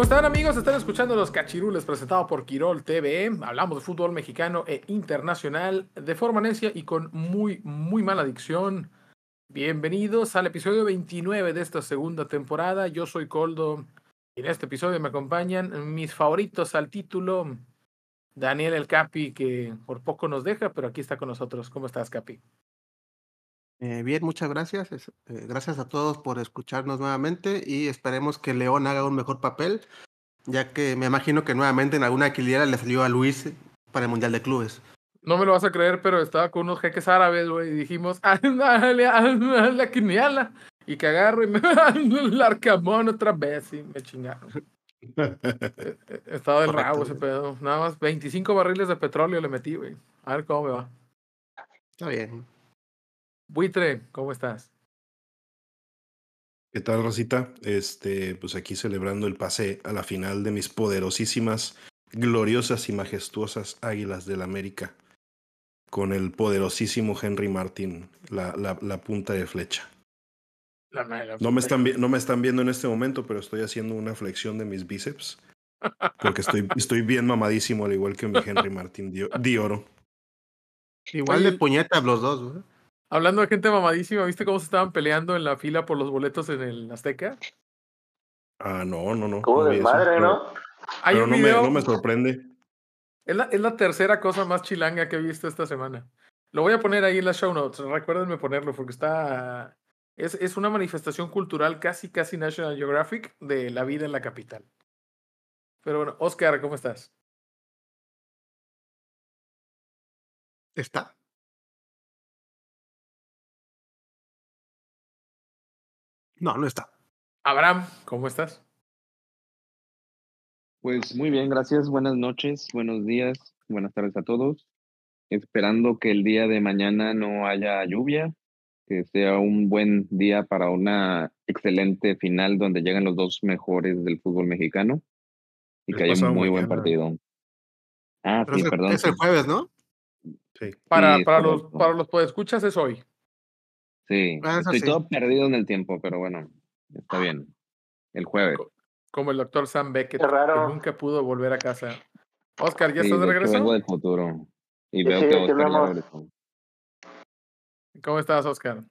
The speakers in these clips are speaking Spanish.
¿Cómo están amigos? Están escuchando los cachirules presentados por Quirol TV. Hablamos de fútbol mexicano e internacional de forma necia y con muy, muy mala dicción. Bienvenidos al episodio 29 de esta segunda temporada. Yo soy Coldo y en este episodio me acompañan mis favoritos al título, Daniel El Capi, que por poco nos deja, pero aquí está con nosotros. ¿Cómo estás, Capi? Eh, bien, muchas gracias. Eh, gracias a todos por escucharnos nuevamente y esperemos que León haga un mejor papel, ya que me imagino que nuevamente en alguna equilibrada le salió a Luis para el Mundial de Clubes. No me lo vas a creer, pero estaba con unos jeques árabes, güey, y dijimos, dale, la quiniela. Y que agarro y me el arcamón otra vez y me chingaron. Eh, estaba del rabo ese pedo. Nada más 25 barriles de petróleo le metí, güey. A ver cómo me va. Está bien. Buitre, ¿cómo estás? ¿Qué tal, Rosita? Este, pues aquí celebrando el pase a la final de mis poderosísimas, gloriosas y majestuosas Águilas del América, con el poderosísimo Henry Martin, la, la, la punta de flecha. no, me están, no me están viendo en este momento, pero estoy haciendo una flexión de mis bíceps, porque estoy, estoy bien mamadísimo, al igual que mi Henry Martin di, oro. Igual de puñetas los dos, güey. Hablando de gente mamadísima, ¿viste cómo se estaban peleando en la fila por los boletos en el Azteca? Ah, no, no, no. Como de madre, ¿no? Hay pero no, me, no me sorprende. Es la, es la tercera cosa más chilanga que he visto esta semana. Lo voy a poner ahí en las show notes. Recuérdenme ponerlo porque está. Es, es una manifestación cultural casi, casi National Geographic de la vida en la capital. Pero bueno, Oscar, ¿cómo estás? Está. No, no está. Abraham, ¿cómo estás? Pues muy bien, gracias. Buenas noches, buenos días, buenas tardes a todos. Esperando que el día de mañana no haya lluvia, que sea un buen día para una excelente final donde llegan los dos mejores del fútbol mexicano y que haya un muy buen partido. Ah, sí, perdón. Es el jueves, ¿no? Sí. Para, para, los, para los escuchas es hoy. Sí, ah, estoy todo perdido en el tiempo, pero bueno, está bien. El jueves. Como el doctor Sam Beckett, que nunca pudo volver a casa. Oscar, ¿ya estás de regreso? Vengo del futuro y veo que Oscar ya. ¿Cómo estás, Oscar?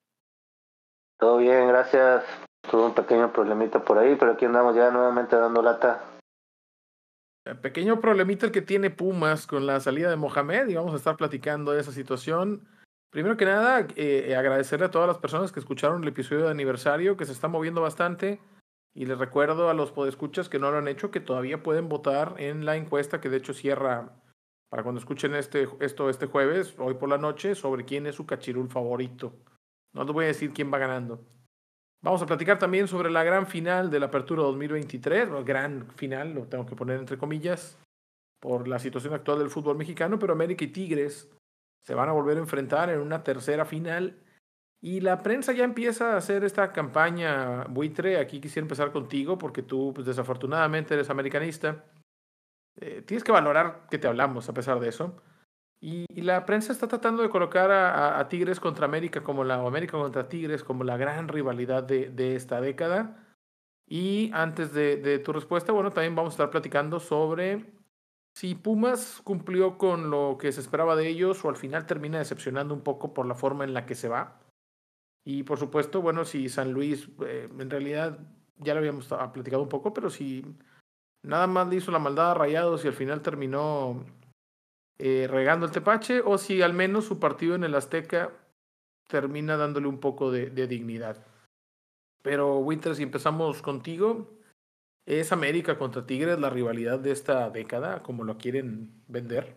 Todo bien, gracias. Tuve un pequeño problemita por ahí, pero aquí andamos ya nuevamente dando lata. El pequeño problemita el que tiene Pumas con la salida de Mohamed y vamos a estar platicando de esa situación. Primero que nada, eh, agradecerle a todas las personas que escucharon el episodio de aniversario, que se está moviendo bastante. Y les recuerdo a los podescuchas que no lo han hecho que todavía pueden votar en la encuesta que de hecho cierra para cuando escuchen este, esto este jueves, hoy por la noche, sobre quién es su cachirul favorito. No les voy a decir quién va ganando. Vamos a platicar también sobre la gran final de la Apertura 2023, gran final, lo tengo que poner entre comillas, por la situación actual del fútbol mexicano, pero América y Tigres se van a volver a enfrentar en una tercera final. Y la prensa ya empieza a hacer esta campaña buitre. Aquí quisiera empezar contigo porque tú, pues, desafortunadamente, eres americanista. Eh, tienes que valorar que te hablamos a pesar de eso. Y, la prensa está tratando de colocar a, Tigres contra América como la, o América contra Tigres como la gran rivalidad de, esta década. Y antes de, de, tu respuesta, bueno, también vamos a estar platicando sobre si Pumas cumplió con lo que se esperaba de ellos o al final termina decepcionando un poco por la forma en la que se va. Y por supuesto, bueno, si San Luis, eh, en realidad ya lo habíamos platicado un poco, pero si nada más le hizo la maldad a Rayados y al final terminó eh, regando el tepache, o si al menos su partido en el Azteca termina dándole un poco de, de dignidad. Pero Winter, si empezamos contigo, ¿Es América contra Tigres la rivalidad de esta década, como lo quieren vender?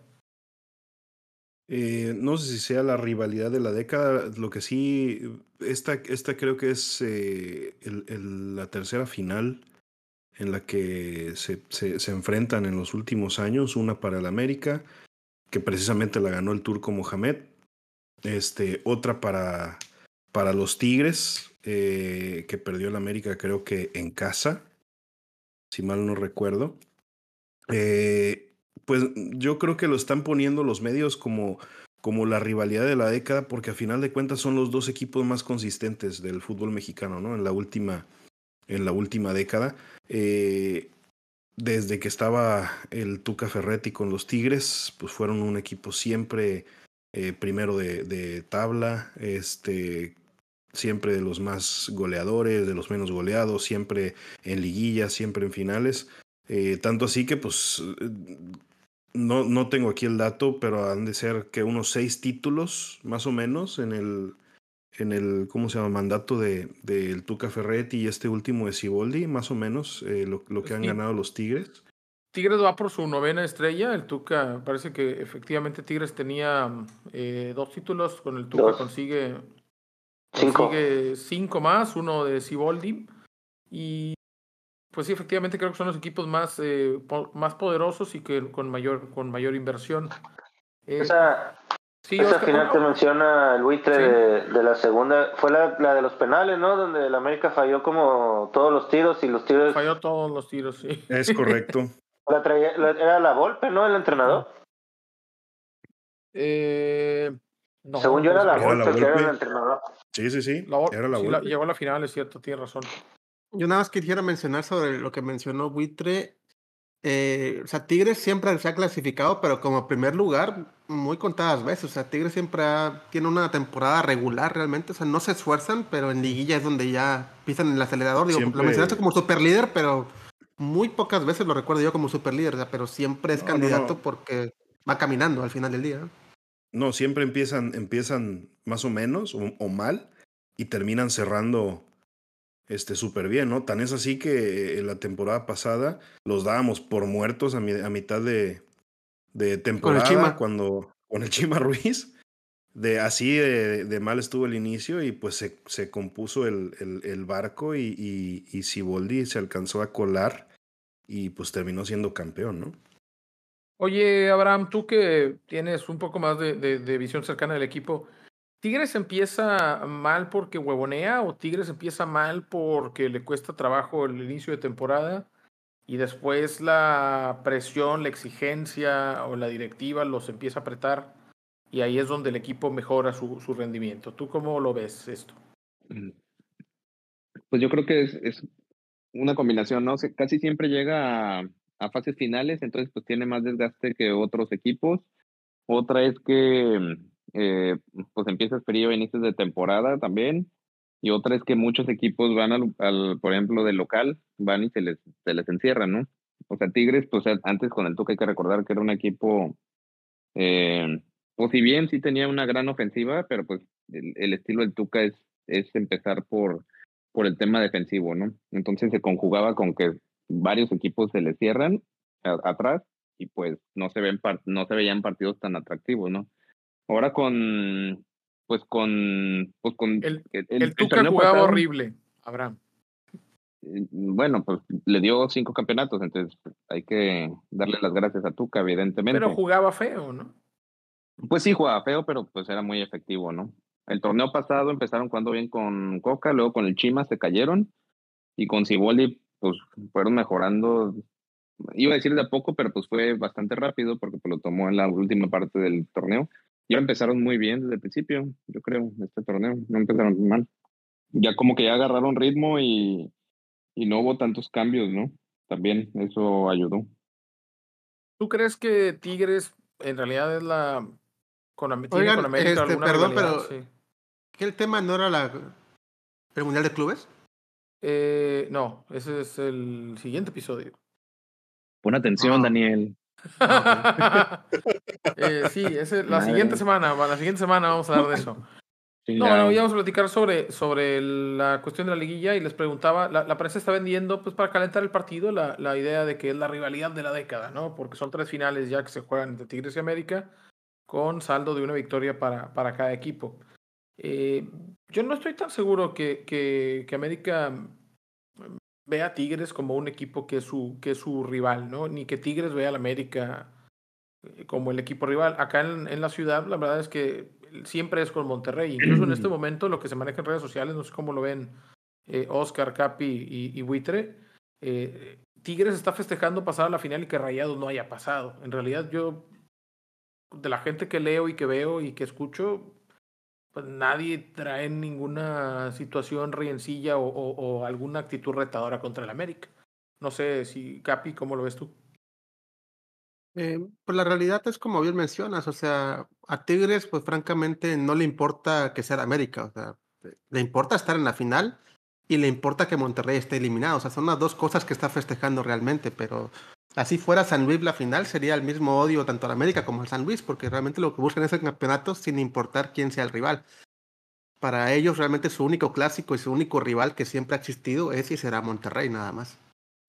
Eh, no sé si sea la rivalidad de la década, lo que sí, esta, esta creo que es eh, la tercera final en la que se, se- se enfrentan en los últimos años, una para el América, que precisamente la ganó el turco Mohamed, este, otra para, para los Tigres, eh, que perdió el América creo que en casa, si mal no recuerdo. Eh, pues yo creo que lo están poniendo los medios como, como la rivalidad de la década, porque a final de cuentas son los dos equipos más consistentes del fútbol mexicano, ¿no? En la última, en la última década. Eh, desde que estaba el Tuca Ferretti con los Tigres, pues fueron un equipo siempre eh, primero de, de tabla, este, siempre de los más goleadores, de los menos goleados, siempre en liguillas, siempre en finales. Eh, tanto así que pues eh, no, no tengo aquí el dato, pero han de ser que unos seis títulos más o menos en el, en el ¿cómo se llama? mandato de del Tuca Ferretti y este último de Siboldi, más o menos, eh, lo, lo que han Sí. ganado los Tigres. Tigres va por su novena estrella. El Tuca, parece que efectivamente Tigres tenía eh, dos títulos. Con el Tuca Dos. consigue, Cinco. cinco más, uno de Siboldi. Y pues sí, efectivamente creo que son los equipos más, eh, po- más poderosos y que con mayor, con mayor inversión. Eh, Esa, sí, esa Oscar, final ¿no? que menciona el buitre Sí. de, de la segunda, fue la, la de los penales, ¿no? Donde el América falló como todos los tiros y los tiros falló todos los tiros, sí. Es correcto. la traía, la- era la Volpe, ¿no? El entrenador. Eh, no, Según yo era la Volpe, que era el entrenador. Sí, sí, sí. la- Era la sí, Volpe. llegó a la final, es cierto, tiene razón. Yo nada más quisiera mencionar sobre lo que mencionó Buitre. Eh, o sea, Tigres siempre se ha clasificado, pero como primer lugar, muy contadas veces. O sea, Tigres siempre ha- tiene una temporada regular realmente. O sea, no se esfuerzan, pero en liguilla es donde ya pisan el acelerador. Digo, Siempre- lo mencionaste como super líder, pero muy pocas veces lo recuerdo yo como super líder. pero siempre es No, no, candidato no. porque va caminando al final del día. ¿No? Siempre empiezan, empiezan más o menos o, o mal y terminan cerrando este súper bien, ¿no? Tan es así que en la temporada pasada los dábamos por muertos a, mi- a mitad de, de temporada Chima. cuando con el Chima Ruiz. De así de, de mal estuvo el inicio y pues se, se compuso el, el, el barco y, y, y Siboldi se alcanzó a colar y pues terminó siendo campeón, ¿no? Oye, Abraham, tú que tienes un poco más de, visión cercana del equipo, ¿Tigres empieza mal porque huevonea o Tigres empieza mal porque le cuesta trabajo el inicio de temporada y después la presión, la exigencia o la directiva los empieza a apretar y ahí es donde el equipo mejora su, rendimiento? ¿Tú cómo lo ves esto? Pues yo creo que es, es una combinación, ¿no? Se- casi siempre llega a, a fases finales, entonces pues tiene más desgaste que otros equipos. Otra es que eh, pues empieza el periodo de inicios de temporada también. Y otra es que muchos equipos van al, al, por ejemplo, del local, van y se les, se les encierran, ¿no? O sea, Tigres, pues antes con el Tuca hay que recordar que era un equipo, eh, pues si bien sí tenía una gran ofensiva, pero pues el, el estilo del Tuca es, es empezar por, por el tema defensivo, ¿no? Entonces se conjugaba con que varios equipos se le cierran a, atrás y pues no se ven par- no se veían partidos tan atractivos, ¿no? Ahora con pues con pues con El, el, el Tuca jugaba pasado, horrible, Abraham. eh, Bueno, pues le dio cinco campeonatos, entonces hay que darle las gracias a Tuca, evidentemente. Pero jugaba feo, ¿no? Pues sí, jugaba feo, pero pues era muy efectivo, ¿no? El torneo pasado empezaron jugando bien con Coca, luego con el Chima se cayeron y con Ciboldi pues fueron mejorando. Iba a decir de a poco, pero pues fue bastante rápido porque pues, lo tomó en la última parte del torneo. Ya empezaron muy bien desde el principio, yo creo, este torneo. No empezaron mal. Ya como que ya agarraron ritmo y, y no hubo tantos cambios, ¿no? También eso ayudó. ¿Tú crees que Tigres en realidad es la con, Oigan, con América este, alguna perdón, pero- Sí. ¿Que el tema no era la, el Mundial de Clubes? Eh, no, ese es el siguiente episodio. Pon atención, Ah. Daniel. Eh, sí, ese, la Madre. siguiente semana, la siguiente semana vamos a hablar de eso. No, no, ya vamos a platicar sobre, sobre la cuestión de la liguilla y les preguntaba, la, la prensa está vendiendo, pues para calentar el partido, la, la idea de que es la rivalidad de la década, ¿no? Porque son tres finales ya que se juegan entre Tigres y América, con saldo de una victoria para, para cada equipo. Eh, yo no estoy tan seguro que, que, que, América vea a Tigres como un equipo que es su, que es su rival, ¿no? Ni que Tigres vea al América eh, como el equipo rival. Acá en, en, la ciudad, la verdad es que siempre es con Monterrey. Incluso en este momento, lo que se maneja en redes sociales, no sé cómo lo ven eh, Oscar, Capi y, y Buitre, eh, Tigres está festejando pasar a la final y que Rayados no haya pasado. En realidad, yo, de la gente que leo y que veo y que escucho, pues nadie trae ninguna situación riencilla o, alguna actitud retadora contra el América. No sé si, Capi, ¿cómo lo ves tú? Eh, pues la realidad es como bien mencionas, o sea, a Tigres, pues francamente no le importa que sea América, o sea, le importa estar en la final y le importa que Monterrey esté eliminado, o sea, son las dos cosas que está festejando realmente, pero así fuera San Luis la final, sería el mismo odio tanto al América como al San Luis, porque realmente lo que buscan es el campeonato sin importar quién sea el rival. Para ellos realmente su único clásico y su único rival que siempre ha existido es y será Monterrey nada más.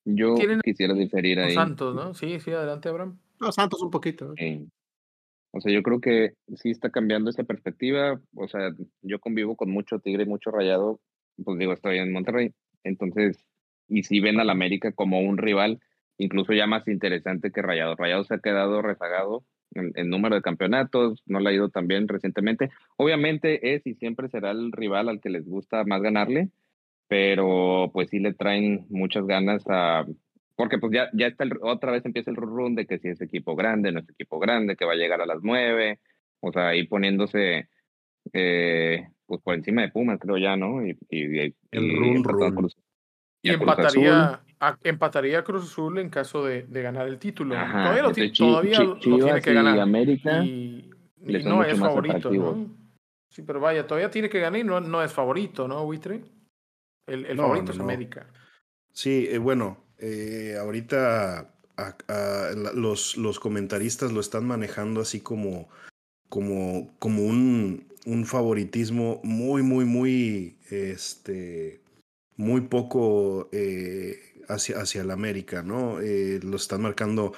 Yo quisiera diferir ahí. Santos, ¿no? Sí, sí, adelante, Abraham. No, Santos un poquito. Sí. O sea, yo creo que sí está cambiando esa perspectiva. O sea, yo convivo con mucho Tigre y mucho Rayado. Pues digo, estoy en Monterrey. Entonces, y si ven al América como un rival, incluso ya más interesante que Rayado. Rayado se ha quedado rezagado en, en número de campeonatos, no le ha ido tan bien recientemente. Obviamente es y siempre será el rival al que les gusta más ganarle, pero pues sí le traen muchas ganas a porque pues ya, ya está el, otra vez empieza el run de que si es equipo grande, no es equipo grande, que va a llegar a las nueve, o sea, ahí poniéndose eh, pues por encima de Pumas, creo ya, ¿no? Y, y, y el run, run. Y, empataría, a, empataría Cruz Azul en caso de, de ganar el título. Ajá, todavía lo, entonces, todavía lo tiene que y ganar. América y, son no es favorito. ¿no? Sí, pero vaya, todavía tiene que ganar y no, no es favorito, ¿no, Buitre? El, el No, favorito no, es no. América. Sí, eh, bueno, eh, ahorita a- a- la- los, los comentaristas lo están manejando así como, como, como un, un favoritismo muy, muy, muy, este, muy poco eh, hacia, hacia el América, ¿no? Eh, lo están marcando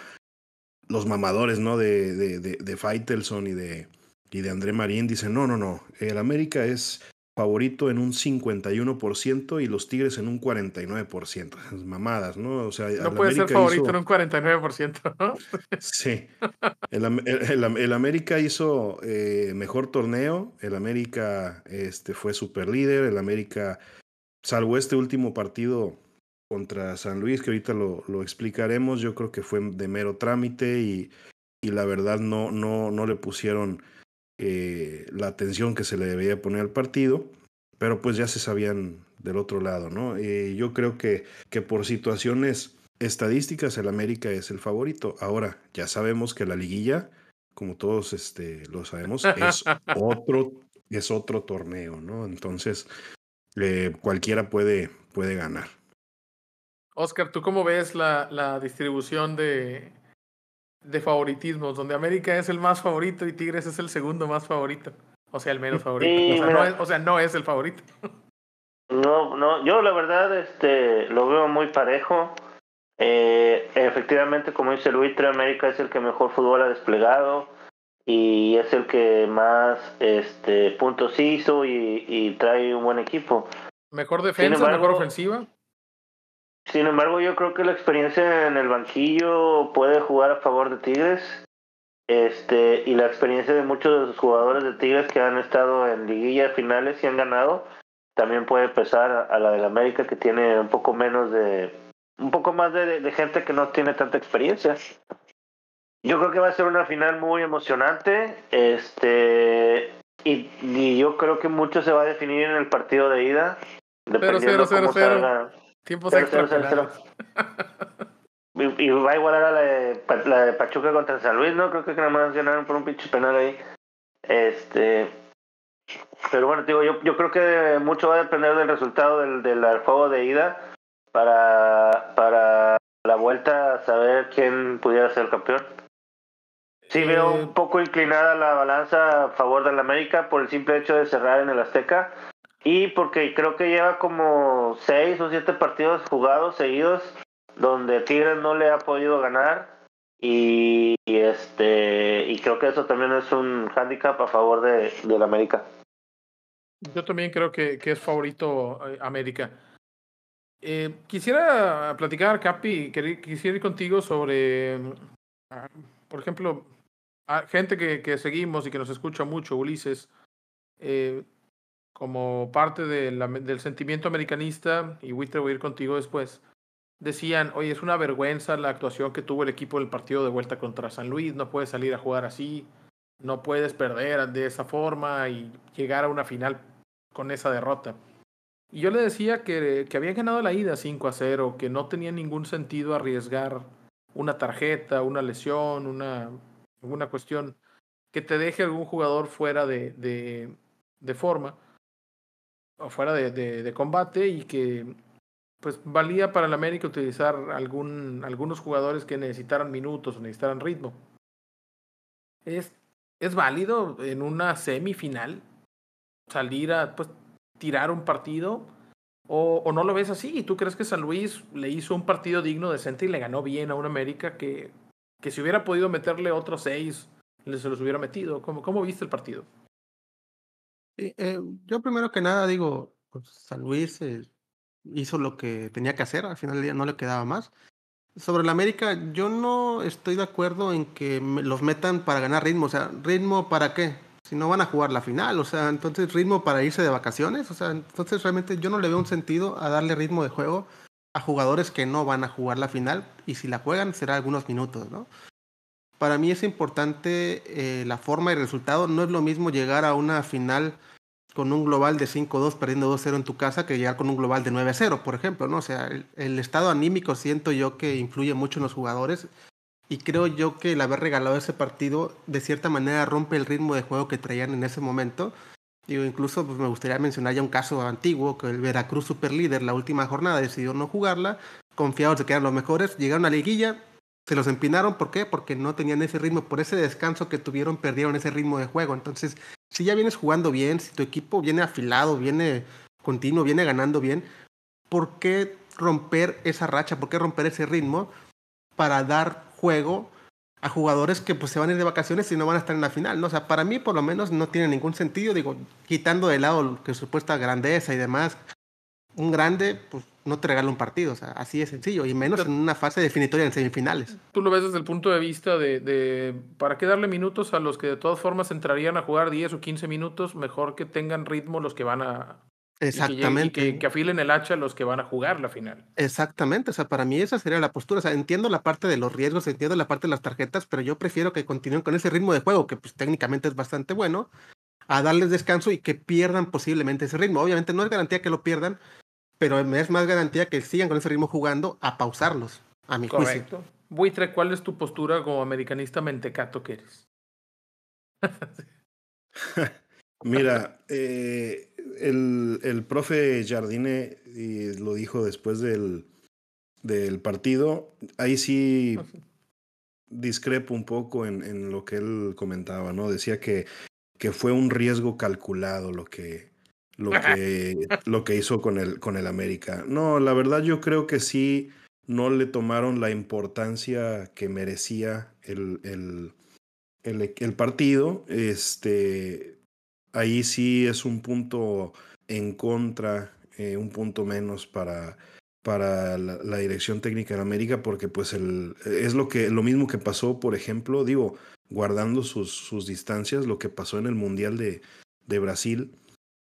los mamadores, ¿no? De, de, de, de Faitelson y de, y de André Marín. Dicen, no, no, no, el América es favorito en un 51% y los Tigres en un 49%. Esas mamadas, ¿no? O sea, No puede ser favorito hizo- en un 49%, ¿no? Sí. El- el- el América hizo eh, mejor torneo. El América este, fue super líder. El América, salvo este último partido contra San Luis, que ahorita lo, lo explicaremos, yo creo que fue de mero trámite y, y la verdad no, no, no le pusieron eh, la atención que se le debía poner al partido. Pero pues ya se sabían del otro lado, ¿no? Eh, yo creo que, que por situaciones estadísticas el América es el favorito. Ahora, ya sabemos que la liguilla, como todos este, lo sabemos, es otro, es otro torneo, ¿no? Entonces, eh, cualquiera puede, puede ganar. Oscar, ¿tú cómo ves la, la distribución de, de favoritismos, donde América es el más favorito y Tigres es el segundo más favorito? O sea, el menos favorito. Sí, o, sea, no es, o sea, no es el favorito. No, no, yo la verdad este lo veo muy parejo. Eh, efectivamente, como dice Luis, América es el que mejor fútbol ha desplegado y es el que más este puntos hizo y, y trae un buen equipo. Mejor defensa, embargo- mejor ofensiva. Sin embargo, yo creo que la experiencia en el banquillo puede jugar a favor de Tigres. Este, y la experiencia de muchos de los jugadores de Tigres que han estado en liguillas finales y han ganado, también puede pesar a, a la del América que tiene un poco menos de, un poco más de, de gente que no tiene tanta experiencia. Yo creo que va a ser una final muy emocionante, este, y, y yo creo que mucho se va a definir en el partido de ida, Cero, dependiendo cero, cómo cero, cero. salga. Tiempos Cero, extra cero, cero. Y, y va a igualar a la de, la de Pachuca contra San Luis, ¿no? Creo que nada más ganaron por un pinche penal ahí. Este. Pero bueno, digo, yo, yo creo que mucho va a depender del resultado del, del juego de ida para, para la vuelta saber quién pudiera ser campeón. Sí, veo Eh, un poco inclinada la balanza a favor del América por el simple hecho de cerrar en el Azteca y porque creo que lleva como seis o siete partidos jugados seguidos donde Tigres no le ha podido ganar Y, este y creo que eso también es un hándicap a favor de, del América. Yo también creo que, que es favorito eh, América. Eh, quisiera platicar, Capi, quisiera ir contigo sobre, ah, por ejemplo, gente que, que, seguimos y que nos escucha mucho, Ulises, eh, como parte del sentimiento americanista, y Witter voy a ir contigo después, decían, oye, es una vergüenza la actuación que tuvo el equipo del partido de vuelta contra San Luis, no puedes salir a jugar así, no puedes perder de esa forma y llegar a una final con esa derrota. Y yo le decía que, que habían ganado la ida 5 a 0, que no tenía ningún sentido arriesgar una tarjeta, una lesión, una, una cuestión que te deje algún jugador fuera de, de, forma o fuera de, combate y que pues valía para el América utilizar algún, algunos jugadores que necesitaran minutos o necesitaran ritmo. Es, es válido en una semifinal salir a pues, tirar un partido o, o, no lo ves así? ¿Y tú crees que San Luis le hizo un partido digno, decente y le ganó bien a un América que, que si hubiera podido meterle otros seis, se los hubiera metido? ¿Cómo, cómo viste el partido? eh, yo primero que nada digo, pues San Luis eh, hizo lo que tenía que hacer, al final del día no le quedaba más. Sobre el América, yo no estoy de acuerdo en que los metan para ganar ritmo, o sea, ritmo para qué? si no van a jugar la final, o sea, entonces ritmo para irse de vacaciones, o sea, entonces realmente yo no le veo un sentido a darle ritmo de juego a jugadores que no van a jugar la final y si la juegan será algunos minutos, ¿no? Para mí es importante eh, la forma y el resultado, no es lo mismo llegar a una final con un global de 5-2 perdiendo 2-0 en tu casa que llegar con un global de 9-0, por ejemplo, ¿no? O sea, el, el estado anímico siento yo que influye mucho en los jugadores y creo yo que el haber regalado ese partido de cierta manera rompe el ritmo de juego que traían en ese momento. Digo, incluso pues, me gustaría mencionar ya un caso antiguo, que el Veracruz Superlíder la última jornada decidió no jugarla, confiados de que eran los mejores, llegaron a la liguilla, se los empinaron, ¿por qué? Porque no tenían ese ritmo, por ese descanso que tuvieron, perdieron ese ritmo de juego. Entonces, si ya vienes jugando bien, si tu equipo viene afilado, viene continuo, viene ganando bien, ¿por qué romper esa racha? ¿Por qué romper ese ritmo para dar juego a jugadores que pues se van a ir de vacaciones y no van a estar en la final, ¿no? O sea, para mí por lo menos no tiene ningún sentido, digo, quitando de lado que supuesta grandeza y demás, un grande pues no te regala un partido, o sea, así de sencillo, y menos en una fase definitoria en semifinales. Tú lo ves desde el punto de vista de, de, ¿para qué darle minutos a los que de todas formas entrarían a jugar 10 o 15 minutos? Mejor que tengan ritmo los que van a, Exactamente. Y que, que, afilen el hacha los que van a jugar la final. Exactamente, o sea, para mí esa sería la postura. O sea, entiendo la parte de los riesgos, entiendo la parte de las tarjetas, pero yo prefiero que continúen con ese ritmo de juego, que pues técnicamente es bastante bueno, a darles descanso y que pierdan posiblemente ese ritmo. Obviamente no es garantía que lo pierdan, pero es más garantía que sigan con ese ritmo jugando a pausarlos, a mi Correcto. juicio. Buitre, ¿cuál es tu postura como americanista mentecato que eres? Mira, eh, el, el profe Jardine y lo dijo después del, del partido. Ahí sí discrepo un poco en, en, lo que él comentaba, ¿no? Decía que, que fue un riesgo calculado lo que, lo que, lo que hizo con el, con el América. No, la verdad yo creo que sí no le tomaron la importancia que merecía el, el, el, el partido. Este, ahí sí es un punto en contra, eh, un punto menos para, para la, dirección técnica en América, porque pues el, es lo, que, lo mismo que pasó, por ejemplo, digo, guardando sus, sus distancias, lo que pasó en el Mundial de, de Brasil,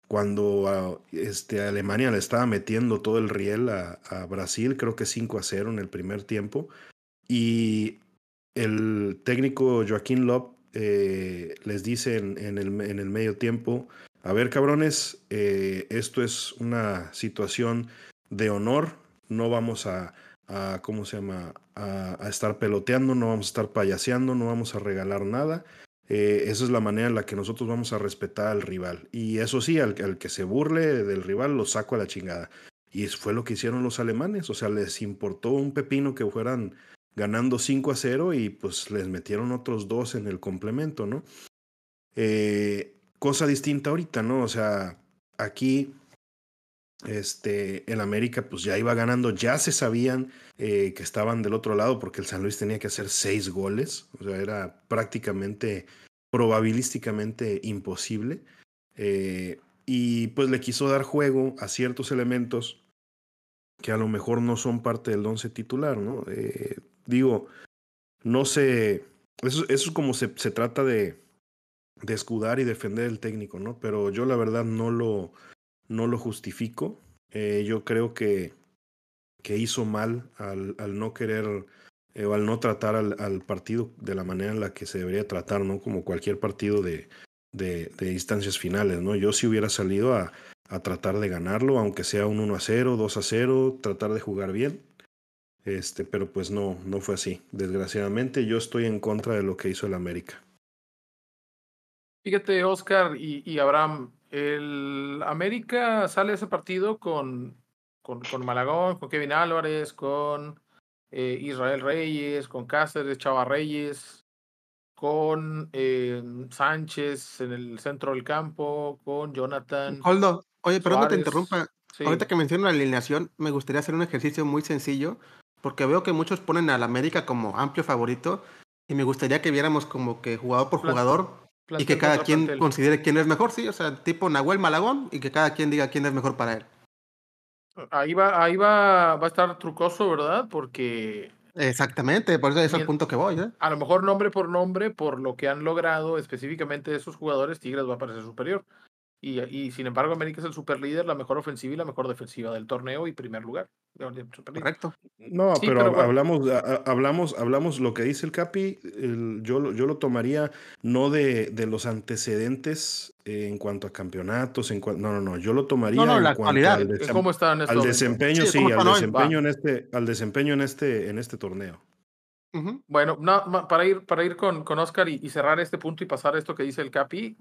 cuando a, este, Alemania le estaba metiendo todo el riel a, a Brasil, creo que 5 a 0 en el primer tiempo, y el técnico Joaquín Lop eh, les dice en, el, medio tiempo, a ver cabrones, eh, esto es una situación de honor, no vamos a, ¿cómo se llama?, a, a, estar peloteando, no vamos a estar payaseando, no vamos a regalar nada. Eh, esa es la manera en la que nosotros vamos a respetar al rival. Y eso sí, al, al que se burle del rival lo saco a la chingada. Y fue lo que hicieron los alemanes, o sea, les importó un pepino que fueran ganando 5 a 0 y pues les metieron otros dos en el complemento, ¿no? Eh, cosa distinta ahorita, ¿no? O sea, aquí Este, el América pues ya iba ganando, ya se sabían eh, que estaban del otro lado porque el San Luis tenía que hacer seis goles, o sea, era prácticamente, probabilísticamente imposible. Eh, y pues le quiso dar juego a ciertos elementos que a lo mejor no son parte del once titular, ¿no? Eh, digo, no sé, eso, es como se, se trata de, de escudar y defender el técnico, ¿no? Pero yo la verdad no lo, no lo justifico. Eh, yo creo que, que hizo mal al, al no querer eh, o al no tratar al, al, partido de la manera en la que se debería tratar, ¿no? Como cualquier partido de, de, de instancias finales, ¿no? Yo si hubiera salido a, a, tratar de ganarlo, aunque sea un 1 a 0, 2 a 0, tratar de jugar bien. Este, pero pues no, no fue así. Desgraciadamente yo estoy en contra de lo que hizo el América. Fíjate, Oscar y, y Abraham, el América sale ese partido con, con, con Malagón, con Kevin Álvarez, con eh, Israel Reyes, con Cáceres, Chava Reyes, con eh, Sánchez en el centro del campo, con Jonathan. Holdo, oye, perdón que te interrumpa. Sí. Ahorita que menciono la alineación, me gustaría hacer un ejercicio muy sencillo, porque veo que muchos ponen al América como amplio favorito, y me gustaría que viéramos como que jugador por jugador y que cada quien plantel. considere quién es mejor, sí, o sea, tipo Nahuel Malagón y que cada quien diga quién es mejor para él. Ahí va, ahí va, va a estar trucoso, ¿verdad? Porque. Exactamente, por eso es el punto que voy. ¿eh? A lo mejor nombre por nombre, por lo que han logrado específicamente esos jugadores, Tigres va a parecer superior. Y, y, sin embargo, América es el superlíder, la mejor ofensiva y la mejor defensiva del torneo y primer lugar. Correcto. No, sí, pero, pero bueno. hablamos, hablamos, hablamos lo que dice el Capi, el, yo, yo lo tomaría no de, de los antecedentes eh, en cuanto a campeonatos, en cuanto, no, no, no, yo lo tomaría no, no, en la cuanto actualidad. al, desem ¿Cómo está en este al desempeño, sí, sí al desempeño en este, al desempeño en este, en este torneo. Uh -huh. Bueno, no, para ir, para ir con, con Oscar y, y cerrar este punto y pasar a esto que dice el Capi,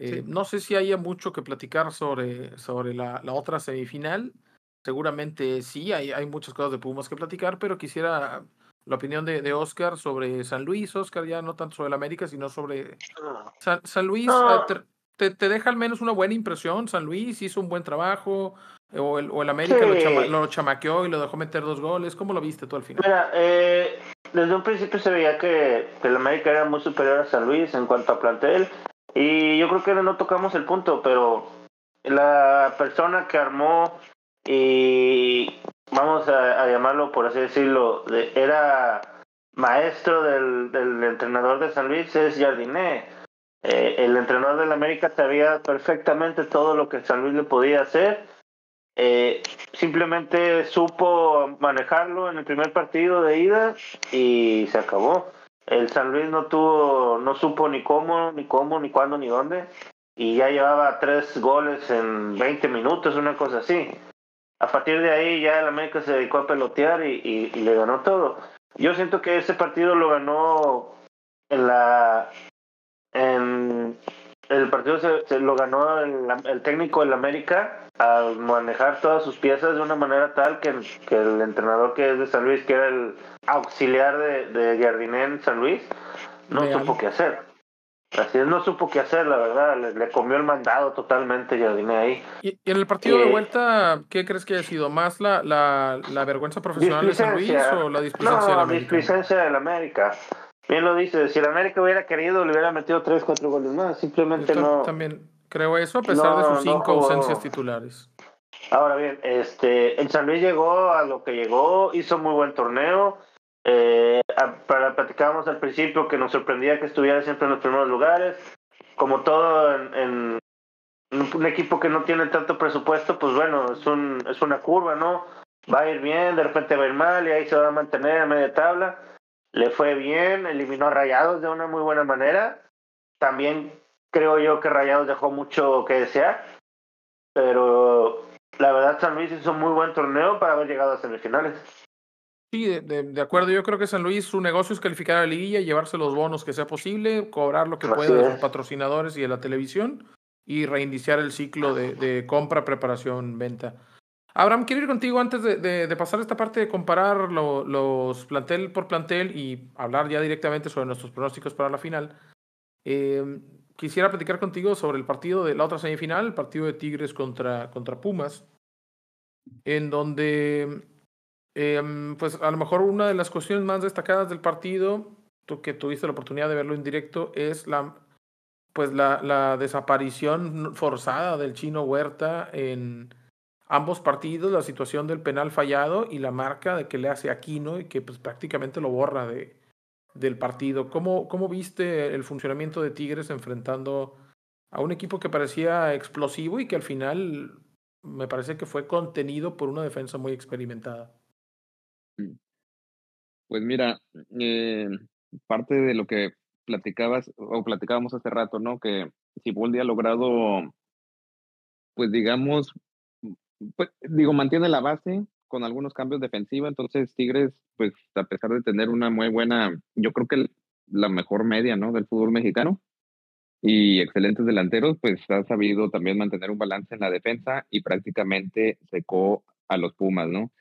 eh, sí. No sé si haya mucho que platicar sobre, sobre la, la, otra semifinal. Seguramente sí, hay, hay muchas cosas de Pumas que platicar, pero quisiera la opinión de, de Oscar sobre San Luis. Oscar, ya no tanto sobre el América, sino sobre San, San Luis. No. Te, te, te, deja al menos una buena impresión. San Luis hizo un buen trabajo. O el, o el América sí. lo, chama, lo, chamaqueó y lo dejó meter dos goles. ¿Cómo lo viste tú al final? Mira, eh, desde un principio se veía que, que el América era muy superior a San Luis en cuanto a plantel. Y yo creo que no tocamos el punto, pero la persona que armó y vamos a, llamarlo por así decirlo, de, era maestro del, del, entrenador de San Luis, es Jardiné. Eh, el entrenador del América sabía perfectamente todo lo que San Luis le podía hacer. Eh, simplemente supo manejarlo en el primer partido de ida y se acabó el San Luis no tuvo, no supo ni cómo, ni cómo, ni cuándo, ni dónde, y ya llevaba tres goles en 20 minutos, una cosa así. A partir de ahí ya el América se dedicó a pelotear y, y, y le ganó todo. Yo siento que ese partido lo ganó en la, el partido se, se lo ganó el, el, técnico del América al manejar todas sus piezas de una manera tal que, que el entrenador que es de San Luis, que era el auxiliar de, de Jardiné en San Luis, no Real. supo qué hacer. Así es, no supo qué hacer, la verdad, le, le comió el mandado totalmente Jardiné ahí. ¿Y, y en el partido eh, de vuelta, qué crees que ha sido? ¿Más la, la, la vergüenza profesional de San Luis o la displicencia no, del América? la displicencia del América. Bien lo dice, si el América hubiera querido, le hubiera metido 3, 4 goles más. Simplemente Yo no. También creo eso, a pesar no, de sus cinco no ausencias titulares. Ahora bien, este, el San Luis llegó a lo que llegó, hizo muy buen torneo. Eh, para platicábamos al principio que nos sorprendía que estuviera siempre en los primeros lugares. Como todo en, en un equipo que no tiene tanto presupuesto, pues bueno, es, un, es una curva, ¿no? Va a ir bien, de repente va a ir mal y ahí se va a mantener a media tabla le fue bien, eliminó a Rayados de una muy buena manera. También creo yo que Rayados dejó mucho que desear, pero la verdad San Luis hizo un muy buen torneo para haber llegado a semifinales. Sí, de, de, de, acuerdo. Yo creo que San Luis su negocio es calificar a la liguilla, llevarse los bonos que sea posible, cobrar lo que pueda de sus patrocinadores y de la televisión y reiniciar el ciclo de, de compra, preparación, venta. Abraham, quiero ir contigo antes de, pasar esta parte de comparar lo, los plantel por plantel y hablar ya directamente sobre nuestros pronósticos para la final. Eh, quisiera platicar contigo sobre el partido de la otra semifinal, el partido de Tigres contra, contra Pumas. en donde, em, pues a lo mejor una de las cuestiones más destacadas del partido, tú que tuviste la oportunidad de verlo en directo, es la, pues la desaparición forzada del chino Huerta en ambos partidos, la situación del penal fallado y la marca de que le hace Aquino y que pues prácticamente lo borra de, del partido. ¿Cómo, ¿Cómo viste el funcionamiento de Tigres enfrentando a un equipo que parecía explosivo y que al final me parece que fue contenido por una defensa muy experimentada? Mm. Pues mira, eh, parte de lo que platicabas o platicábamos hace rato, ¿no? Que si Boldi ha logrado, pues digamos, pues, digo, mantiene la base con algunos cambios defensivos, entonces Tigres, pues a pesar de tener una muy buena, yo creo que la mejor media, ¿no? Del fútbol mexicano y excelentes delanteros, pues ha sabido también mantener un balance en la defensa y prácticamente secó a los Pumas, ¿no?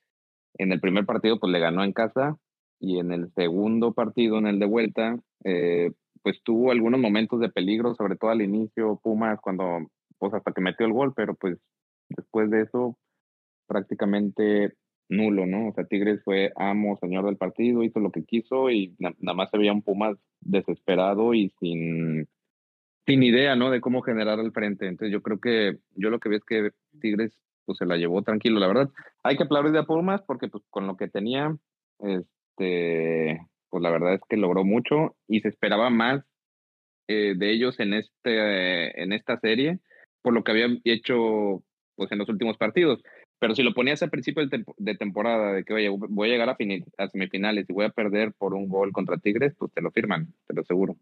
En el primer partido, pues le ganó en casa y en el segundo partido, en el de vuelta, eh, pues tuvo algunos momentos de peligro, sobre todo al inicio, Pumas, cuando, pues hasta que metió el gol, pero pues después de eso prácticamente nulo, ¿no? O sea, Tigres fue amo, señor del partido, hizo lo que quiso y nada más se veía un Pumas desesperado y sin, sin idea, ¿no? De cómo generar el frente. Entonces yo creo que, yo lo que veo es que Tigres pues se la llevó tranquilo, la verdad. Hay que aplaudir a Pumas porque pues con lo que tenía, este, pues la verdad es que logró mucho y se esperaba más eh, de ellos en, este, en esta serie por lo que habían hecho pues en los últimos partidos. Pero si lo ponías al principio de, temporada, de que, oye, voy a llegar a, a, semifinales y voy a perder por un gol contra Tigres, pues te lo firman, te lo aseguro.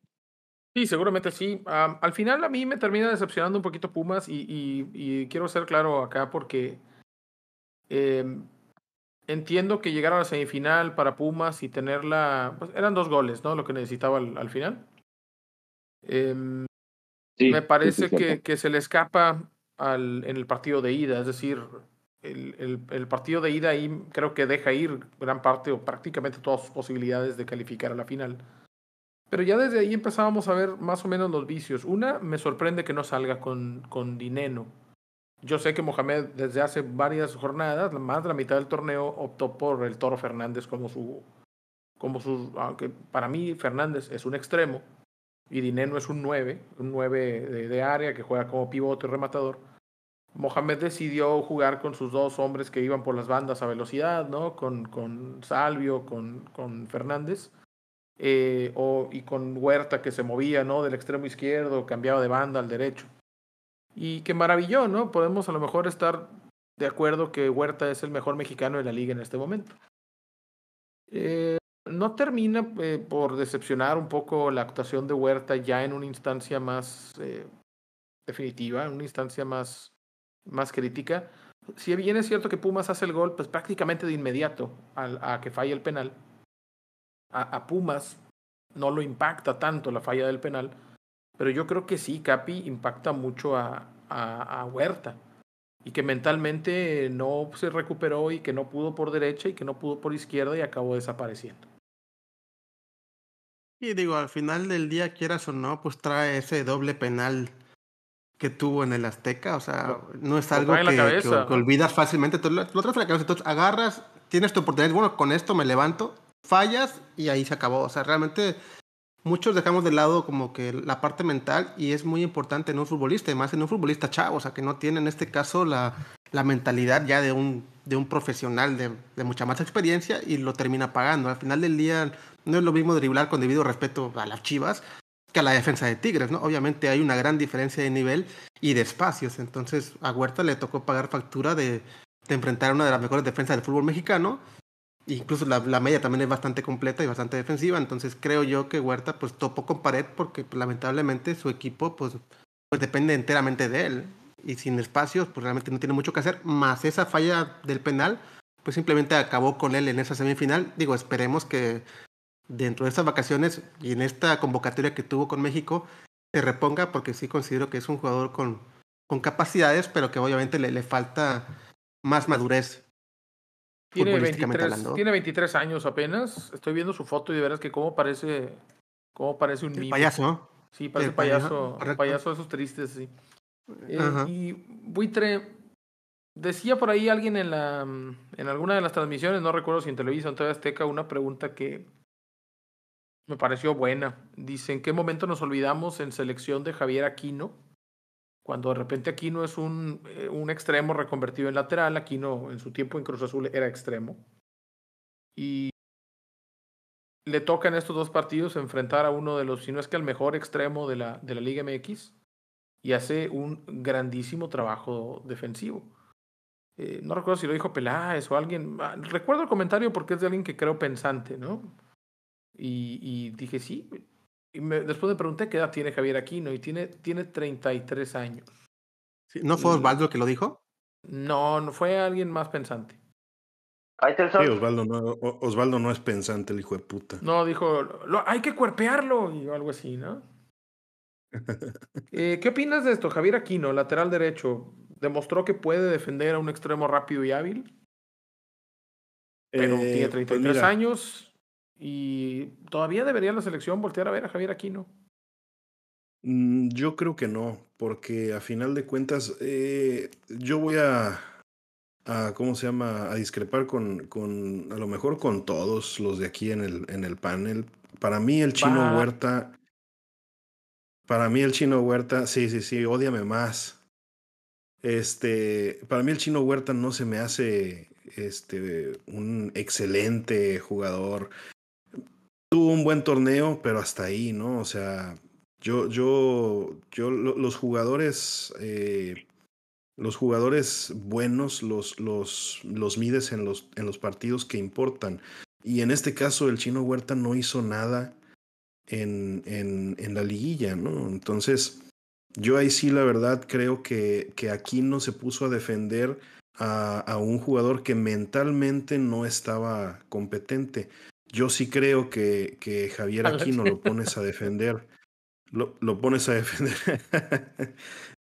Sí, seguramente sí. al final a mí me termina decepcionando un poquito Pumas y, y, quiero ser claro acá porque em, entiendo que llegar a la semifinal para Pumas y tenerla, pues eran dos goles, ¿no? Lo que necesitaba al, final. Em, me parece que, que, se le escapa en el partido de ida, es decir, el, el, el, partido de ida ahí creo que deja ir gran parte o prácticamente todas sus posibilidades de calificar a la final. Pero ya desde ahí empezábamos a ver más o menos los vicios. Una, me sorprende que no salga con, con Dineno. Yo sé que Mohamed desde hace varias jornadas, más de la mitad del torneo, optó por el Toro Fernández como su, como su, aunque para mí Fernández es un extremo, y Dineno es un 9, un 9 de, área que juega como pivote y rematador. Mohamed decidió jugar con sus dos hombres que iban por las bandas a velocidad, ¿no? Con, con Salvio, con, con Fernández, eh, o, y con Huerta que se movía, ¿no? Del extremo izquierdo, cambiaba de banda al derecho. Y que maravilló, ¿no? Podemos a lo mejor estar de acuerdo que Huerta es el mejor mexicano de la liga en este momento. Eh, no termina eh, por decepcionar un poco la actuación de Huerta ya en una instancia más eh, definitiva, en una instancia más, más crítica. Si bien es cierto que Pumas hace el gol, pues prácticamente de inmediato a, que falle el penal. A, Pumas no lo impacta tanto la falla del penal, pero yo creo que sí, Capi impacta mucho a, a, a Huerta y que mentalmente no se recuperó y que no pudo por derecha y que no pudo por izquierda y acabó desapareciendo. Y digo, al final del día, quieras o no, pues trae ese doble penal que tuvo en el Azteca. O sea, no es algo que, olvidas fácilmente. Tú lo, lo traes la cabeza, entonces agarras, tienes tu oportunidad. Bueno, con esto me levanto, fallas y ahí se acabó. O sea, realmente muchos dejamos de lado como que la parte mental y es muy importante en un futbolista, además en un futbolista chavo, o sea, que no tiene en este caso la, la mentalidad ya de un, de un profesional de, mucha más experiencia y lo termina pagando. Al final del día no es lo mismo driblar con debido respeto a las Chivas que a la defensa de Tigres, ¿no? Obviamente hay una gran diferencia de nivel y de espacios, entonces a Huerta le tocó pagar factura de, enfrentar a una de las mejores defensas del fútbol mexicano incluso la, la, media también es bastante completa y bastante defensiva, entonces creo yo que Huerta pues topó con pared porque pues, lamentablemente su equipo pues, pues depende enteramente de él y sin espacios pues realmente no tiene mucho que hacer, más esa falla del penal pues simplemente acabó con él en esa semifinal, digo, esperemos que dentro de estas vacaciones y en esta convocatoria que tuvo con México se reponga porque sí considero que es un jugador con, con capacidades, pero que obviamente le, le falta más madurez tiene 23, tiene 23 años apenas. Estoy viendo su foto y de veras que cómo parece, cómo parece un el payaso, Sí, parece payaso, payaso, payaso de esos tristes, sí. Eh, y Buitre, decía por ahí alguien en, la, en alguna de las transmisiones, no recuerdo si en televisión o en TV Azteca, una pregunta que me pareció buena. Dice, ¿en qué momento nos olvidamos en selección de Javier Aquino? Cuando de repente Aquino es un, eh, un extremo reconvertido en lateral, Aquino en su tiempo en Cruz Azul era extremo. Y le toca en estos dos partidos enfrentar a uno de los, si no es que al mejor extremo de la, de la Liga MX, y hace un grandísimo trabajo defensivo. Eh, no recuerdo si lo dijo Peláez o alguien. Ah, recuerdo el comentario porque es de alguien que creo pensante, ¿no? Y, y dije, sí. Y me, después me pregunté qué edad tiene Javier Aquino y tiene, tiene 33 años. Sí, ¿No fue Osvaldo que lo dijo? No, no fue alguien más pensante. Sí, Osvaldo, no, Osvaldo no es pensante, el hijo de puta. No, dijo, lo, hay que cuerpearlo y algo así, ¿no? Eh, ¿Qué opinas de esto? Javier Aquino, lateral derecho, demostró que puede defender a un extremo rápido y hábil. Pero Eh, tiene pues 33 mira. años y todavía debería la selección voltear a ver a Javier Aquino. Mm, Yo creo que no, porque a final de cuentas eh, yo voy a, a, ¿cómo se llama? A discrepar con, con, a lo mejor con todos los de aquí en el, en el panel. Para mí el chino Va. Huerta, para mí el chino Huerta, sí, sí, sí, ódiame más. Este, para mí el chino Huerta no se me hace este, un excelente jugador. Tuvo un buen torneo, pero hasta ahí, ¿no? O sea, yo, yo, yo, lo- los jugadores, eh, los jugadores buenos los, los, los mides en los, en los partidos que importan. Y en este caso, el chino Huerta no hizo nada en, en, en la liguilla, ¿no? Entonces, yo ahí sí, la verdad, creo que, que Aquino se puso a defender a, a un jugador que mentalmente no estaba competente. Yo sí creo que, que Javier Aquino lo pones a defender lo, lo pones a defender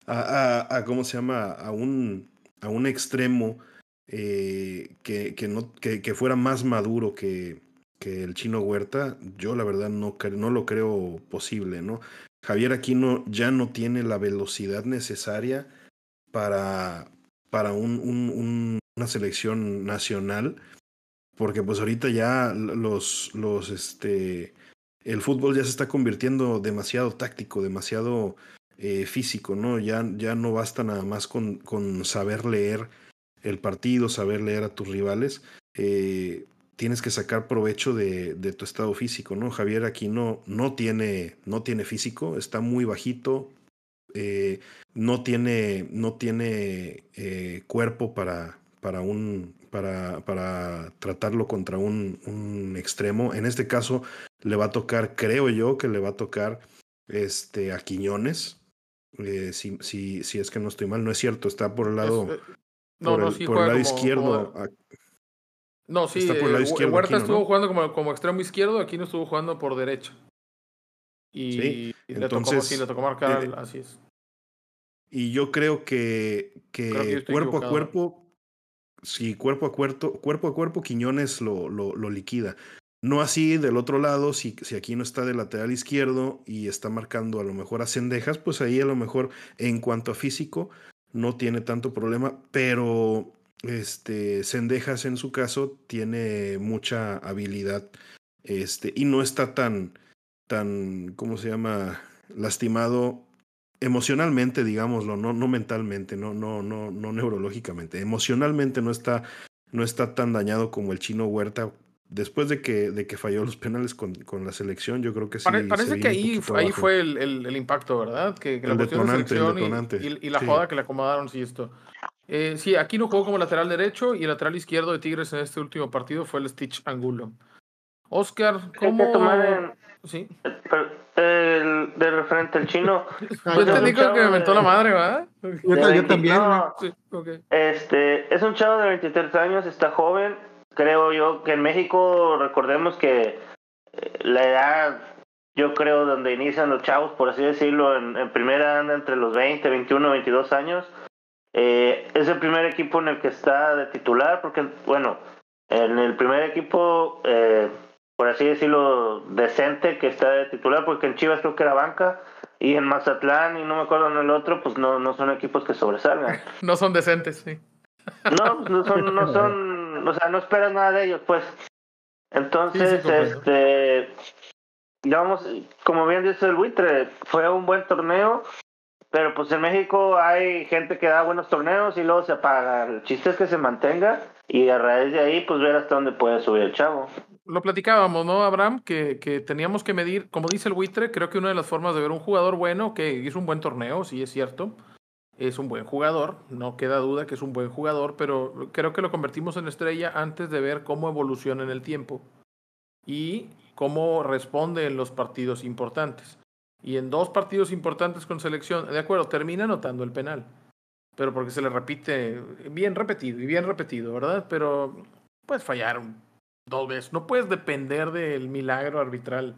a, a, a, ¿cómo se llama? A un, a un extremo eh, que, que, no, que, que fuera más maduro que, que el chino Huerta, yo la verdad no, no lo creo posible, ¿no? Javier Aquino ya no tiene la velocidad necesaria para, para un- una selección nacional, porque pues ahorita ya los, los, este, el fútbol ya se está convirtiendo demasiado táctico, demasiado eh, físico, ¿no? Ya, ya no basta nada más con, con saber leer el partido, saber leer a tus rivales. Eh, tienes que sacar provecho de, de, tu estado físico, ¿no? Javier aquí no, no, tiene, no tiene físico, está muy bajito, eh, no tiene, no tiene eh, cuerpo para, para, un, para, para tratarlo contra un, un extremo. En este caso, le va a tocar, creo yo, que le va a tocar este, a Quiñones. Eh, si, si, si es que no estoy mal, no es cierto, está por el lado, Es, no, por no, el, sí por el juega lado como- izquierdo. como- a- no, sí, está por el lado eh, Huerta Aquino, estuvo ¿no? jugando como, como extremo izquierdo, aquí no estuvo jugando por derecha. Y, Sí, y le, tocó, sí, le tocó marcar, eh, así es. Y yo creo que, que, Creo que yo estoy cuerpo a cuerpo, sí, cuerpo a cuerpo, cuerpo a cuerpo, Quiñones lo, lo, lo liquida. No así del otro lado, si, si aquí no está de lateral izquierdo y está marcando a lo mejor a Cendejas, pues ahí a lo mejor en cuanto a físico no tiene tanto problema, pero este Cendejas en su caso tiene mucha habilidad este, y no está tan, tan, ¿cómo se llama? Lastimado emocionalmente, digámoslo, no, no mentalmente, no, no, no, no neurológicamente. Emocionalmente no está, no está tan dañado como el chino Huerta. Después de que, de que falló los penales con, con la selección, yo creo que sí. Pare- parece que ahí, ahí fue el, el, el impacto, ¿verdad? Que, que la de detonante, el selección y- detonante, y, y la sí. joda que le acomodaron, sí, esto. Eh, sí, aquí no jugó como lateral derecho y el lateral izquierdo de Tigres en este último partido fue el Stitch Angulo. Oscar, ¿cómo...? en, Sí. el, de referente al chino. Yo como chavo que me mentó de- la madre, ¿verdad? Yo, de ta- yo 20 también. no, Sí, ok. Este, es un chavo de 23 años, está joven. Creo yo que en México, recordemos que eh, la edad, yo creo, donde inician los chavos, por así decirlo, en, en primera anda entre los 20, 21, 22 años. Eh, es el primer equipo en el que está de titular, porque, bueno, en el primer equipo, eh, por así decirlo, decente que está de titular, porque en Chivas creo que era banca, y en Mazatlán, y no me acuerdo en el otro, pues no, no son equipos que sobresalgan. No son decentes, sí. No, no son, no son, o sea, no esperas nada de ellos, pues. Entonces, este, digamos, como bien dice el buitre, fue un buen torneo, pero pues en México hay gente que da buenos torneos y luego se apaga. El chiste es que se mantenga y a raíz de ahí, pues ver hasta dónde puede subir el chavo. Lo platicábamos, ¿no, Abraham? Que, que teníamos que medir, como dice el buitre, creo que una de las formas de ver un jugador bueno, que hizo un buen torneo, sí es cierto, es un buen jugador, no queda duda que es un buen jugador, pero creo que lo convertimos en estrella antes de ver cómo evoluciona en el tiempo y cómo responde en los partidos importantes. Y en dos partidos importantes con selección, de acuerdo, termina anotando el penal, pero porque se le repite bien repetido y bien repetido, ¿verdad? Pero puedes fallar dos veces, no puedes depender del milagro arbitral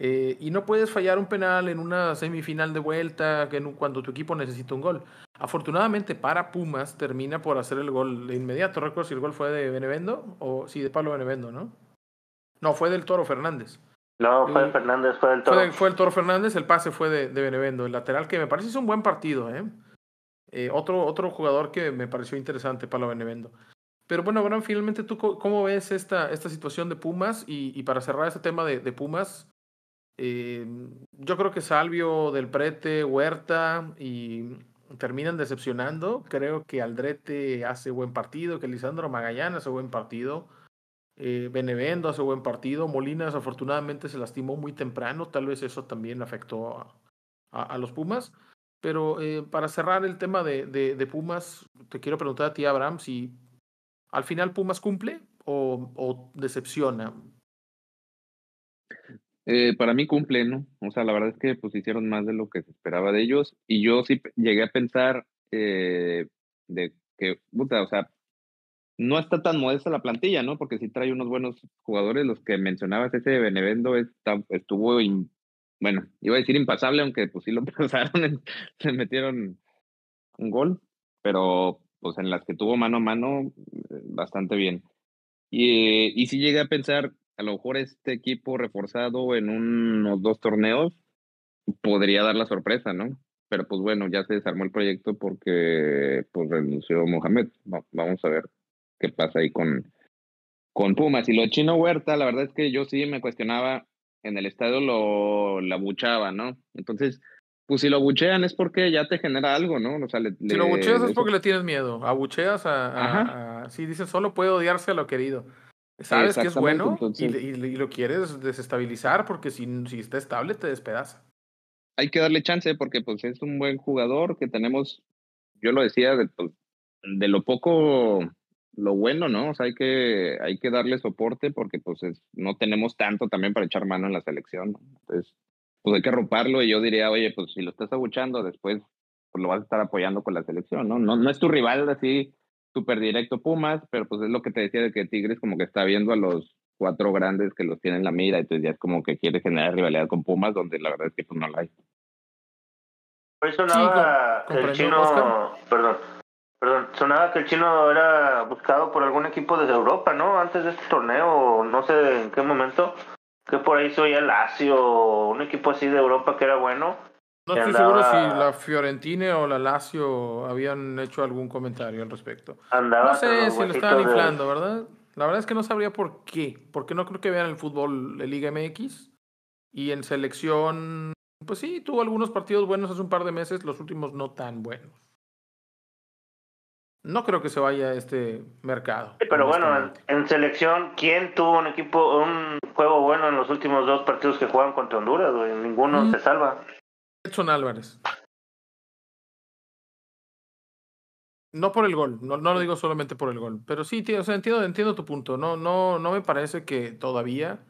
eh, y no puedes fallar un penal en una semifinal de vuelta que cuando tu equipo necesita un gol. Afortunadamente para Pumas termina por hacer el gol de inmediato. ¿Recuerdo si el gol fue de Benevendo o sí de Pablo Benevendo, no? No, fue del Toro Fernández. No, fue de Fernández, fue del Toro. Fue, el Toro Fernández, el pase fue de, de, Benevendo, el lateral que me parece es un buen partido, ¿eh? ¿eh? otro, otro jugador que me pareció interesante, Pablo Benevendo. Pero bueno, bueno, finalmente tú cómo ves esta, esta situación de Pumas y, y para cerrar este tema de, de Pumas, eh, yo creo que Salvio, Del Prete, Huerta y terminan decepcionando. Creo que Aldrete hace buen partido, que Lisandro Magallanes hace buen partido. Eh, Benevendo hace buen partido. Molinas afortunadamente se lastimó muy temprano. Tal vez eso también afectó a, los Pumas. Pero eh, para cerrar el tema de, Pumas, te quiero preguntar a ti, Abraham, si al final Pumas cumple o, o decepciona. Eh, para mí cumple, ¿no? O sea, la verdad es que pues hicieron más de lo que se esperaba de ellos y yo sí llegué a pensar eh, de que, puta, o sea, no está tan modesta la plantilla, ¿no? Porque sí trae unos buenos jugadores, los que mencionabas, ese de Benevendo está, estuvo, bueno, iba a decir impasable, aunque pues sí lo pasaron, se metieron un gol, pero pues en las que tuvo mano a mano, bastante bien. Y, y sí llegué a pensar a lo mejor este equipo reforzado en unos dos torneos podría dar la sorpresa, ¿no? Pero pues bueno, ya se desarmó el proyecto porque pues renunció Mohamed. vamos a ver qué pasa ahí con, con Pumas. Y lo de Chino Huerta, la verdad es que yo sí me cuestionaba, en el estadio lo la buchaba, ¿no? Entonces, pues si lo buchean es porque ya te genera algo, ¿no? O sea, si lo bucheas es porque le tienes miedo. Abucheas a, a, a, sí, dices, solo puede odiarse a lo querido. Sabes que es bueno y, y, lo quieres desestabilizar porque si, si está estable te despedaza. Hay que darle chance porque pues es un buen jugador que tenemos, yo lo decía, de, pues, de lo poco, lo bueno, ¿no? O sea, hay que, hay que darle soporte porque pues es, no tenemos tanto también para echar mano en la selección. Entonces, pues hay que romperlo y yo diría, oye, pues si lo estás abuchando después, pues lo vas a estar apoyando con la selección, ¿no? No, no es tu rival así súper directo Pumas, pero pues es lo que te decía de que Tigres como que está viendo a los cuatro grandes que los tienen en la mira, entonces ya es como que quiere generar rivalidad con Pumas, donde la verdad es que pues no la hay. Hoy sonaba que el chino, perdón, sonaba que el chino era buscado por algún equipo desde Europa, ¿no? Antes de este torneo, no sé en qué momento, que por ahí se oía el Lazio, un equipo así de Europa que era bueno no estoy seguro si la Fiorentina o la Lazio habían hecho algún comentario al respecto. no sé si lo estaban inflando, ¿verdad? La verdad es que no sabría por qué. Porque no creo que vean el fútbol de Liga MX. Y en selección, pues sí, tuvo algunos partidos buenos hace un par de meses, los últimos no tan buenos. No creo que se vaya a este mercado. pero bueno, en, selección, ¿quién tuvo un equipo, un juego bueno en los últimos dos partidos que juegan contra Honduras? Ninguno mm. se salva. Edson Álvarez. No por el gol, no, no, lo digo solamente por el gol, pero sí, tío, o sea, entiendo, entiendo tu punto. No, no, no me parece que todavía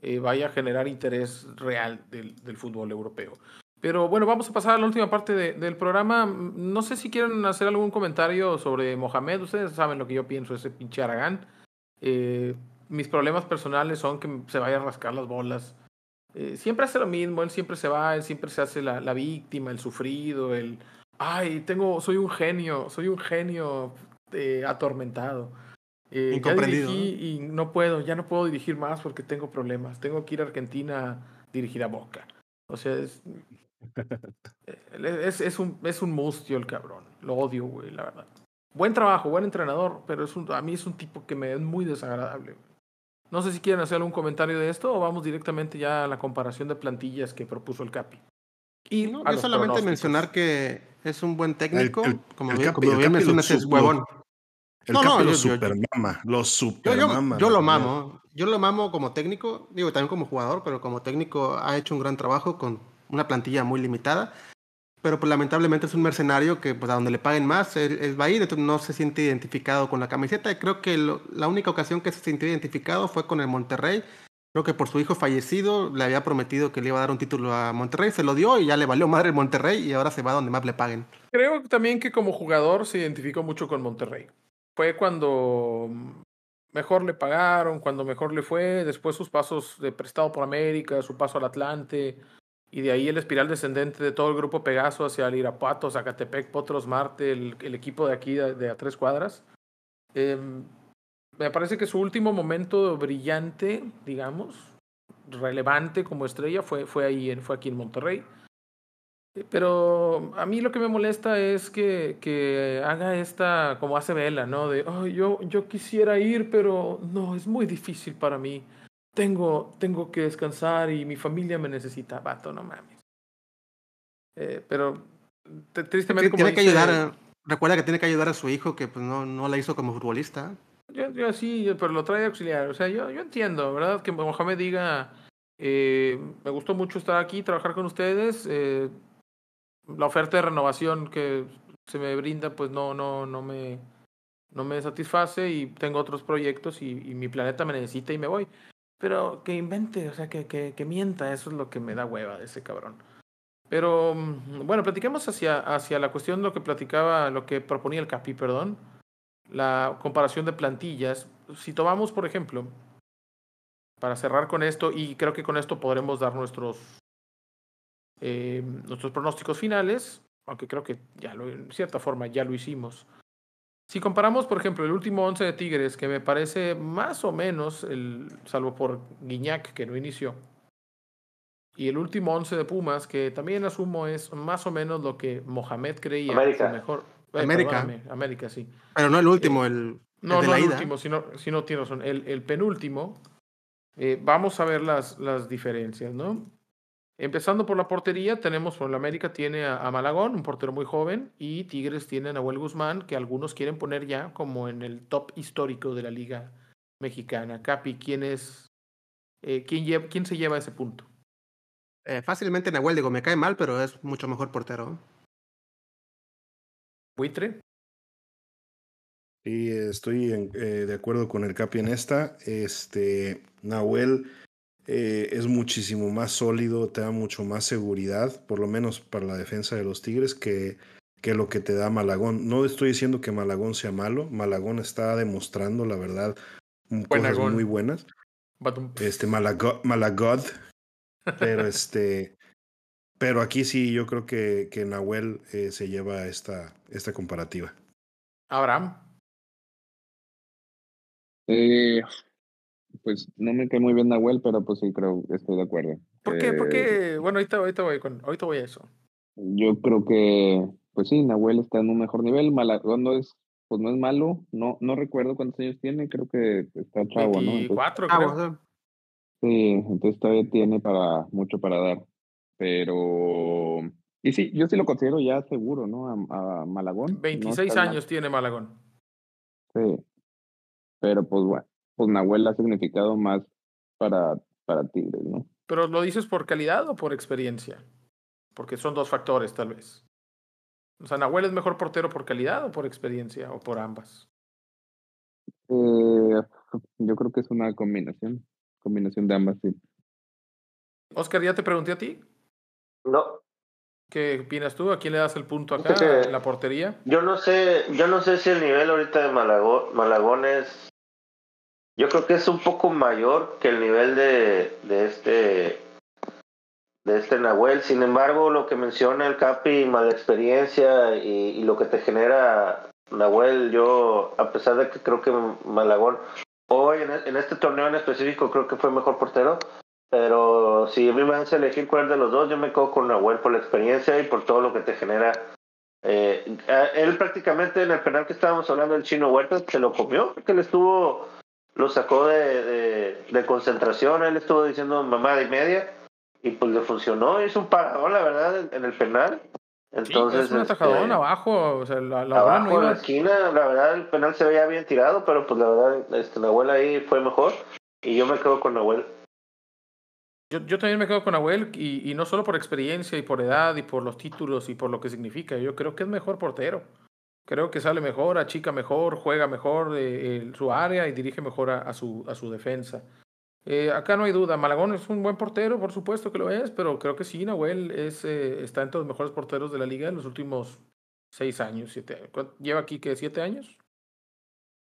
eh, vaya a generar interés real del, del, fútbol europeo. Pero bueno, vamos a pasar a la última parte de, del programa. No sé si quieren hacer algún comentario sobre Mohamed. Ustedes saben lo que yo pienso ese pinche Aragán. Eh, mis problemas personales son que se vaya a rascar las bolas eh, siempre hace lo mismo, él siempre se va, él siempre se hace la, la víctima, el sufrido, el, ay, tengo, soy un genio, soy un genio eh, atormentado. Eh, Incomprendido. y no puedo, ya no puedo dirigir más porque tengo problemas. Tengo que ir a Argentina a dirigir a Boca. O sea, es, es, es, un, es un mustio el cabrón. Lo odio, güey, la verdad. Buen trabajo, buen entrenador, pero es un, a mí es un tipo que me es muy desagradable. No sé si quieren hacer algún comentario de esto o vamos directamente ya a la comparación de plantillas que propuso el Capi. Y no, a yo solamente mencionar que es un buen técnico, El- el- como el bien, Capi- como bien mencionas, es huevón. El No, no, Capi lo yo- yo- supermama, lo Yo, supermama. yo, yo lo mamo, yo lo mamo como técnico, digo también como jugador, pero como técnico ha hecho un gran trabajo con una plantilla muy limitada. Pero pues lamentablemente es un mercenario que pues a donde le paguen más, él, él va a no se siente identificado con la camiseta. Y creo que la única ocasión que se sintió identificado fue con el Monterrey. Creo que por su hijo fallecido le había prometido que le iba a dar un título a Monterrey, se lo dio y ya le valió madre el Monterrey y ahora se va donde más le paguen. Creo también que como jugador se identificó mucho con Monterrey. Fue cuando mejor le pagaron, cuando mejor le fue, después sus pasos de prestado por América, su paso al Atlante, y de ahí el espiral descendente de todo el grupo Pegaso hacia el Irapuato, Zacatepec, Potros, Marte, el, el equipo de aquí de, de a tres cuadras. Em, me parece que su último momento brillante, digamos, relevante como estrella, fue, fue, ahí, fue aquí en Monterrey. Eh, Pero a mí lo que me molesta es que, que haga esta, como hace Vela, ¿no? De, "Ay, yo, yo quisiera ir, pero no, es muy difícil para mí. Tengo, tengo que descansar y mi familia me necesita. Vato, no mames. Eh, pero tristemente, como Tiene que dice- ayudar, a- recuerda que tiene que ayudar a su hijo que pues no, no la hizo como futbolista. Yo, yo sí, pero lo trae auxiliar. O sea, yo, yo entiendo, ¿verdad? Que Mohamed diga, eh, me gustó mucho estar aquí, trabajar con ustedes. eh, la oferta de renovación que se me brinda, pues no, no, no me, no me satisface y tengo otros proyectos y, y mi planeta me necesita y me voy. Pero que invente, o sea, que, que, que mienta, eso es lo que me da hueva de ese cabrón. Pero mm, bueno, platiquemos hacia, hacia la cuestión de lo que platicaba, lo que proponía el Capi, perdón la comparación de plantillas. Si tomamos, por ejemplo, para cerrar con esto, y creo que con esto podremos dar nuestros, eh, nuestros pronósticos finales, aunque creo que ya lo, en cierta forma ya lo hicimos. Si comparamos, por ejemplo, el último 11 de Tigres, que me parece más o menos, el, salvo por Guiñac, que no inició, y el último 11 de Pumas, que también asumo es más o menos lo que Mohamed creía América. mejor. Eh, América. América, sí. Pero no el último, el, No, el de no la el ida. último, sino, si no tiene razón. El, el penúltimo, eh, vamos a ver las, las diferencias, ¿no? Empezando por la portería, tenemos, por el América tiene a, a Malagón, un portero muy joven, y Tigres tiene a Nahuel Guzmán, que algunos quieren poner ya como en el top histórico de la Liga Mexicana. Capi, ¿quién es, eh, quién, lleva, quién se lleva ese punto? Eh, fácilmente Nahuel, digo, me cae mal, pero es mucho mejor portero. ¿Buitre? Sí, estoy en- eh, de acuerdo con el Capi en esta. Este, Nahuel eh, es muchísimo más sólido, te da mucho más seguridad, por lo menos para la defensa de los Tigres, que, que lo que te da Malagón. No estoy diciendo que Malagón sea malo, Malagón está demostrando, la verdad, mm, cosas Buenagón. muy buenas. Batum. Este, Malago- Malagod, pero este... Pero aquí sí, yo creo que, que Nahuel eh, se lleva esta, esta comparativa. Abraham. Eh, pues no me cae muy bien Nahuel, pero pues sí creo, estoy de acuerdo. ¿Por qué? ¿Por Eh, qué? Bueno, ahorita, ahorita, voy con, ahorita voy a eso. Yo creo que, pues sí, Nahuel está en un mejor nivel. Malagón no es, pues no es malo. No, no recuerdo cuántos años tiene. Creo que está chavo, ¿no? Entonces, 24, Ah, creo. bueno, sí, entonces todavía tiene para mucho para dar. Pero, y sí, yo sí lo considero ya seguro, ¿no? A, a Malagón. No 26 está mal. años tiene Malagón. Sí. Pero pues bueno, pues Nahuel ha significado más para, para Tigres, ¿no? ¿Pero lo dices por calidad o por experiencia? Porque son dos factores, tal vez. O sea, ¿Nahuel es mejor portero por calidad o por experiencia? ¿O por ambas? Eh, yo creo que es una combinación, combinación de ambas, sí. Oscar, ya te pregunté a ti. No, ¿Qué opinas tú? ¿A quién le das el punto acá? ¿La portería? yo no sé, yo no sé si el nivel ahorita de Malagón, Malagón es, yo creo que es un poco mayor que el nivel de, de este, de este Nahuel. Sin embargo, lo que menciona el Capi, mala experiencia y, lo que te genera Nahuel, yo, a pesar de que creo que Malagón hoy en, este torneo en específico creo que fue mejor portero. Pero si a mí me hace elegir cuál de los dos, yo me quedo con Nahuel por la experiencia y por todo lo que te genera Eh, él prácticamente en el penal que estábamos hablando del chino Huerta se lo comió, que le estuvo, lo sacó de, de, concentración, él estuvo diciendo mamá y media y pues le funcionó, hizo un paradón la verdad en el penal. Entonces, es un atajadón este, abajo, o sea, la, la abajo en la esquina, la verdad el penal se veía bien tirado, pero pues la verdad este, abuela ahí fue mejor y yo me quedo con Nahuel. Yo, yo también me quedo con Nahuel y, y no solo por experiencia y por edad y por los títulos y por lo que significa, yo creo que es mejor portero. Creo que sale mejor, achica mejor, juega mejor eh, su área y dirige mejor a, su, a su defensa. Eh, acá no hay duda, Malagón es un buen portero, por supuesto que lo es, pero creo que sí, Nahuel es, eh, está entre los mejores porteros de la liga en los últimos seis años, siete años. ¿Lleva aquí que siete años?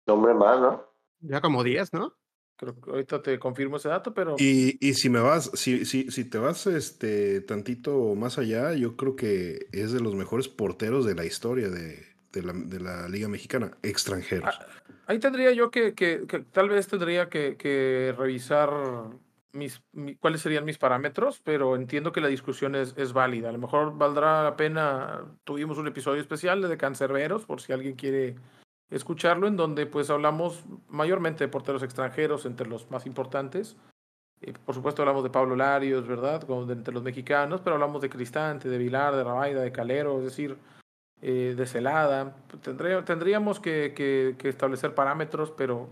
Hombre más, ¿no? Ya como diez, ¿no? Creo que ahorita te confirmo ese dato, pero. Y, y si me vas, si, si, si te vas este tantito más allá, yo creo que es de los mejores porteros de la historia de, de, la, Liga Mexicana, extranjeros. Ah, ahí tendría yo que, que, tal vez tendría que, revisar mis, cuáles serían mis parámetros, pero entiendo que la discusión es, es válida. A lo mejor valdrá la pena, tuvimos un episodio especial de Cancerberos, por si alguien quiere escucharlo, en donde pues hablamos mayormente de porteros extranjeros, entre los más importantes. Eh, por supuesto hablamos de Pablo Larios, ¿verdad? Como entre los mexicanos, pero hablamos de Cristante, de Vilar, de Rabaida, de Calero, es decir, eh, de Celada. tendríamos que, establecer parámetros, pero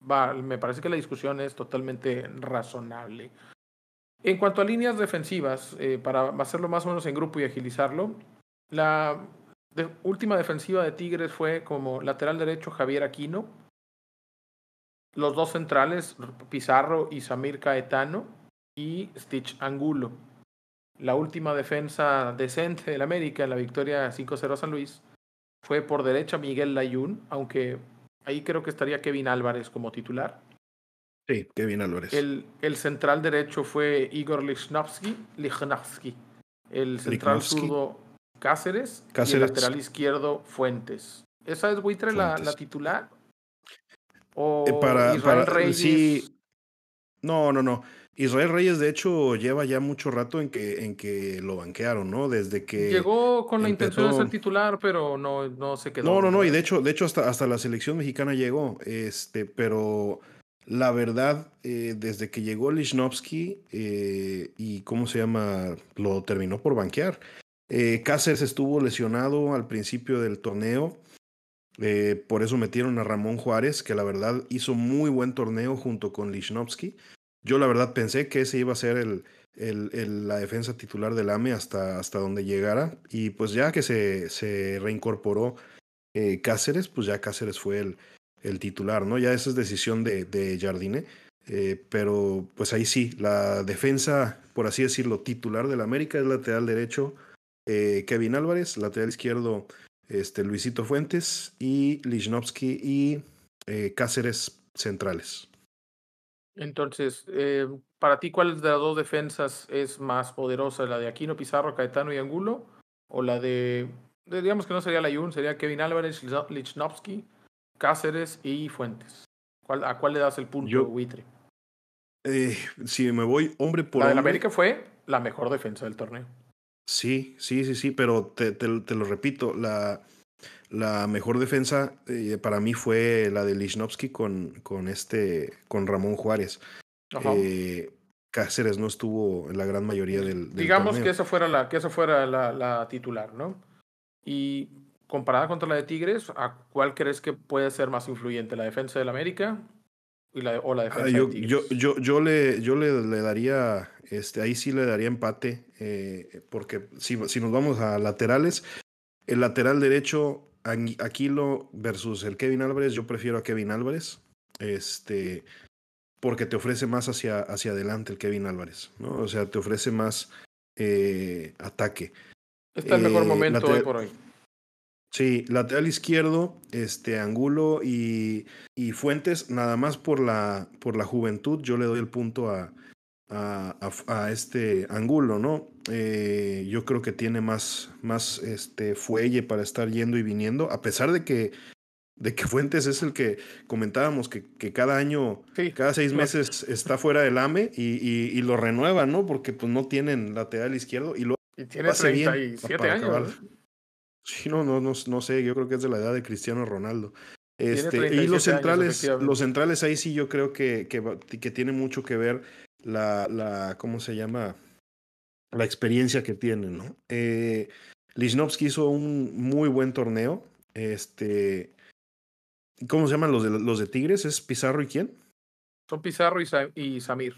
me parece que la discusión es totalmente razonable. En cuanto a líneas defensivas, eh, para hacerlo más o menos en grupo y agilizarlo, la última defensiva de Tigres fue como lateral derecho Javier Aquino. Los dos centrales, Pizarro y Samir Caetano. Y Stitch Angulo. La última defensa decente del América en la victoria 5-0 a San Luis fue por derecha Miguel Layún, aunque ahí creo que estaría Kevin Álvarez como titular. Sí, Kevin Álvarez. El, el central derecho fue Igor Lichnowsky. Lichnowsky. El central zurdo Cáceres, y el lateral izquierdo Fuentes. ¿Esa es Buitre la, la, titular? ¿O eh, para, Israel Reyes? Sí. No, no, no. Israel Reyes, de hecho, lleva ya mucho rato en que, en que lo banquearon, ¿no? Desde que. Llegó con la intención de ser titular, pero no, no se quedó. No, no, no. Y de hecho, de hecho hasta, hasta la selección mexicana llegó. Este, pero la verdad, eh, desde que llegó Lichnowsky eh, y cómo se llama, lo terminó por banquear. Eh, Cáceres estuvo lesionado al principio del torneo. Eh, por eso metieron a Ramón Juárez, que la verdad hizo muy buen torneo junto con Lichnowsky. Yo la verdad pensé que ese iba a ser el, la defensa titular del AME hasta, hasta donde llegara. Y pues ya que se, reincorporó eh, Cáceres, pues ya Cáceres fue el, titular, ¿no? Ya esa es decisión de, Jardine. pero pues ahí sí, la defensa, por así decirlo, titular del América es lateral derecho eh, Kevin Álvarez, lateral izquierdo este, Luisito Fuentes y Lichnowsky y eh, Cáceres centrales. Entonces, eh, para ti, ¿cuál de las dos defensas es más poderosa? ¿La de Aquino, Pizarro, Caetano y Angulo? ¿O la de, digamos que no sería la Yun, sería Kevin Álvarez, Lichnowsky, Cáceres y Fuentes? ¿A cuál le das el punto, Yo, Buitre? si me voy hombre por La de América fue la mejor defensa del torneo. Sí, sí, sí, sí, pero te, te, lo repito, la, la mejor defensa eh, para mí fue la de Lichnowsky con, con, este, con Ramón Juárez. Eh, Cáceres no estuvo en la gran mayoría del, del Digamos que esa fuera, la, que esa fuera la, la, titular, ¿no? Y comparada contra la de Tigres, ¿a cuál crees que puede ser más influyente? ¿La defensa del América y la, o la defensa yo, de Tigres? Yo, yo, yo, le, yo le, le daría este, ahí sí le daría empate, eh, porque si, si, nos vamos a laterales, el lateral derecho, Aquilo versus el Kevin Álvarez, yo prefiero a Kevin Álvarez, este, porque te ofrece más hacia, hacia adelante el Kevin Álvarez, ¿no? O sea, te ofrece más eh, ataque. Está el mejor eh, momento hoy por hoy. Sí, lateral izquierdo, este Angulo y, y Fuentes, nada más por la, por la juventud, yo le doy el punto a, a, este ángulo, ¿no? Eh, yo creo que tiene más, más este fuelle para estar yendo y viniendo, a pesar de que, de que Fuentes es el que comentábamos que, que cada año, cada seis meses está fuera del AME y, y, lo renueva, ¿no? Porque pues no tienen lateral izquierdo y lo y tiene 37 años. Sí, no, no, no, no sé, yo creo que es de la edad de Cristiano Ronaldo. Este, y 37 los centrales, los centrales ahí sí yo creo que, que, que tiene mucho que ver la, la, ¿cómo se llama? La experiencia que tienen, ¿no? Eh, Lichnowsky hizo un muy buen torneo. Este, ¿cómo se llaman los de, los de Tigres? ¿Es Pizarro y quién? Son Pizarro y, Sa- y Samir.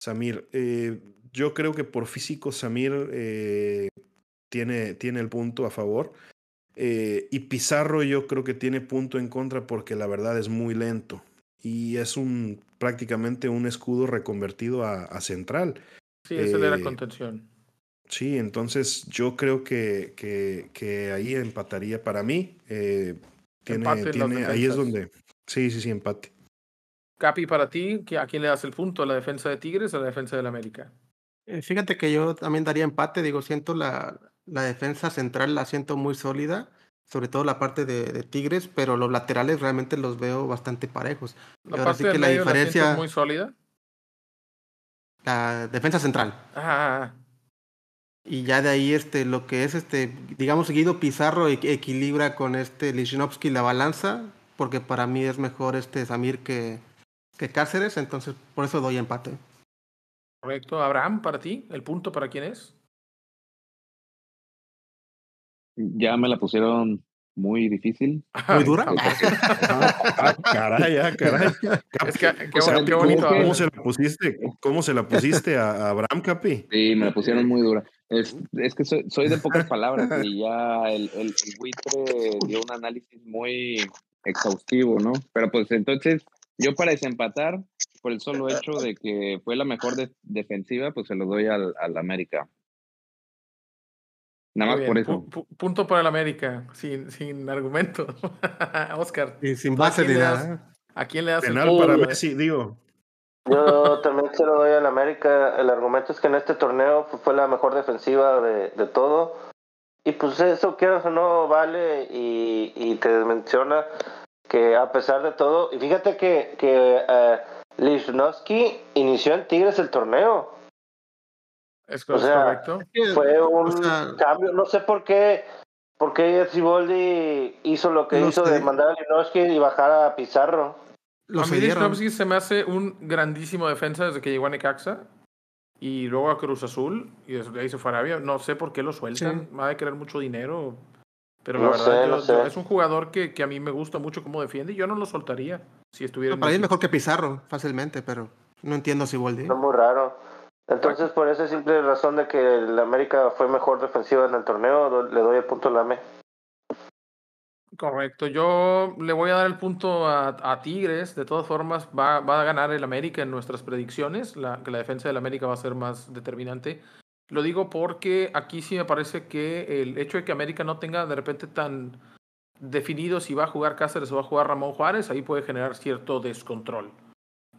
Samir. Eh, yo creo que por físico Samir eh, tiene, tiene el punto a favor. Eh, y Pizarro yo creo que tiene punto en contra porque la verdad es muy lento. Y es un prácticamente un escudo reconvertido a, a central. Sí, ese le era Eh, contención. Sí, entonces yo creo que, que, que ahí empataría para mí. eh, tiene, Empate tiene, ahí es donde. Sí, sí, sí, empate. Capi, para ti, ¿qui- ¿a quién le das el punto? ¿A la defensa de Tigres o a la defensa del América? Eh, Fíjate que yo también daría empate, digo, siento la, la defensa central la siento muy sólida, sobre todo la parte de, de Tigres, pero los laterales realmente los veo bastante parejos. La ahora parte sí que la medio la diferencia, muy sólida. La defensa central. Ah, Y ya de ahí este, lo que es este, digamos, Guido Pizarro equ- equilibra con este Lichnowsky la balanza, porque para mí es mejor este Samir que, que Cáceres, entonces por eso doy empate. correcto. Abraham, para ti, ¿el punto para quién es? Ya me la pusieron muy difícil. ¿Muy dura? Ah, caray, ah, caray. Es que, qué, O sea, bon- qué ¿cómo bonito. que- ¿Cómo Abraham. se la pusiste? ¿Cómo se la pusiste a, a Abraham Capi? Sí, me la pusieron muy dura. Es, es que soy, soy de pocas palabras y ya el, el, el buitre dio un análisis muy exhaustivo, ¿no? Pero pues entonces, yo para desempatar, por el solo hecho de que fue la mejor de- defensiva, pues se lo doy al, al América. Nada más por eso. pu- pu- punto para el América, sin, sin argumento. Oscar, Y sin ¿tú a base das- nada. ¿a quién le das el Penal para eh? Messi, digo. Yo también se lo doy al América. El argumento es que en este torneo fue la mejor defensiva de, de todo. Y pues eso, quieras o no, vale. Y, y te menciona que a pesar de todo. Y fíjate que, que eh, Lichnowsky inició en Tigres el torneo. Es O sea, correcto. Fue un O sea, cambio. No sé por qué. Por qué Siboldi hizo lo que No hizo sé. de mandar a Lichnowsky y bajar a Pizarro. lo a mí. Lichnowsky se me hace un grandísimo defensa desde que llegó a Necaxa y luego a Cruz Azul y desde ahí se fue a Arabia. No sé por qué lo sueltan, Sí. va a querer mucho dinero, pero la No verdad sé, yo- no es un jugador que, que a mí me gusta mucho cómo defiende y yo no lo soltaría si estuviera en Para mí es mejor que Pizarro, fácilmente, pero no entiendo si Boldi. Es muy raro. Entonces, por esa simple razón de que el América fue mejor defensiva en el torneo, le doy el punto a la AME. Correcto, yo le voy a dar el punto a, a Tigres. De todas formas, va, va a ganar el América en nuestras predicciones. La, que la defensa del América va a ser más determinante. Lo digo porque aquí sí me parece que el hecho de que América no tenga de repente tan definido si va a jugar Cáceres o va a jugar Ramón Juárez, ahí puede generar cierto descontrol.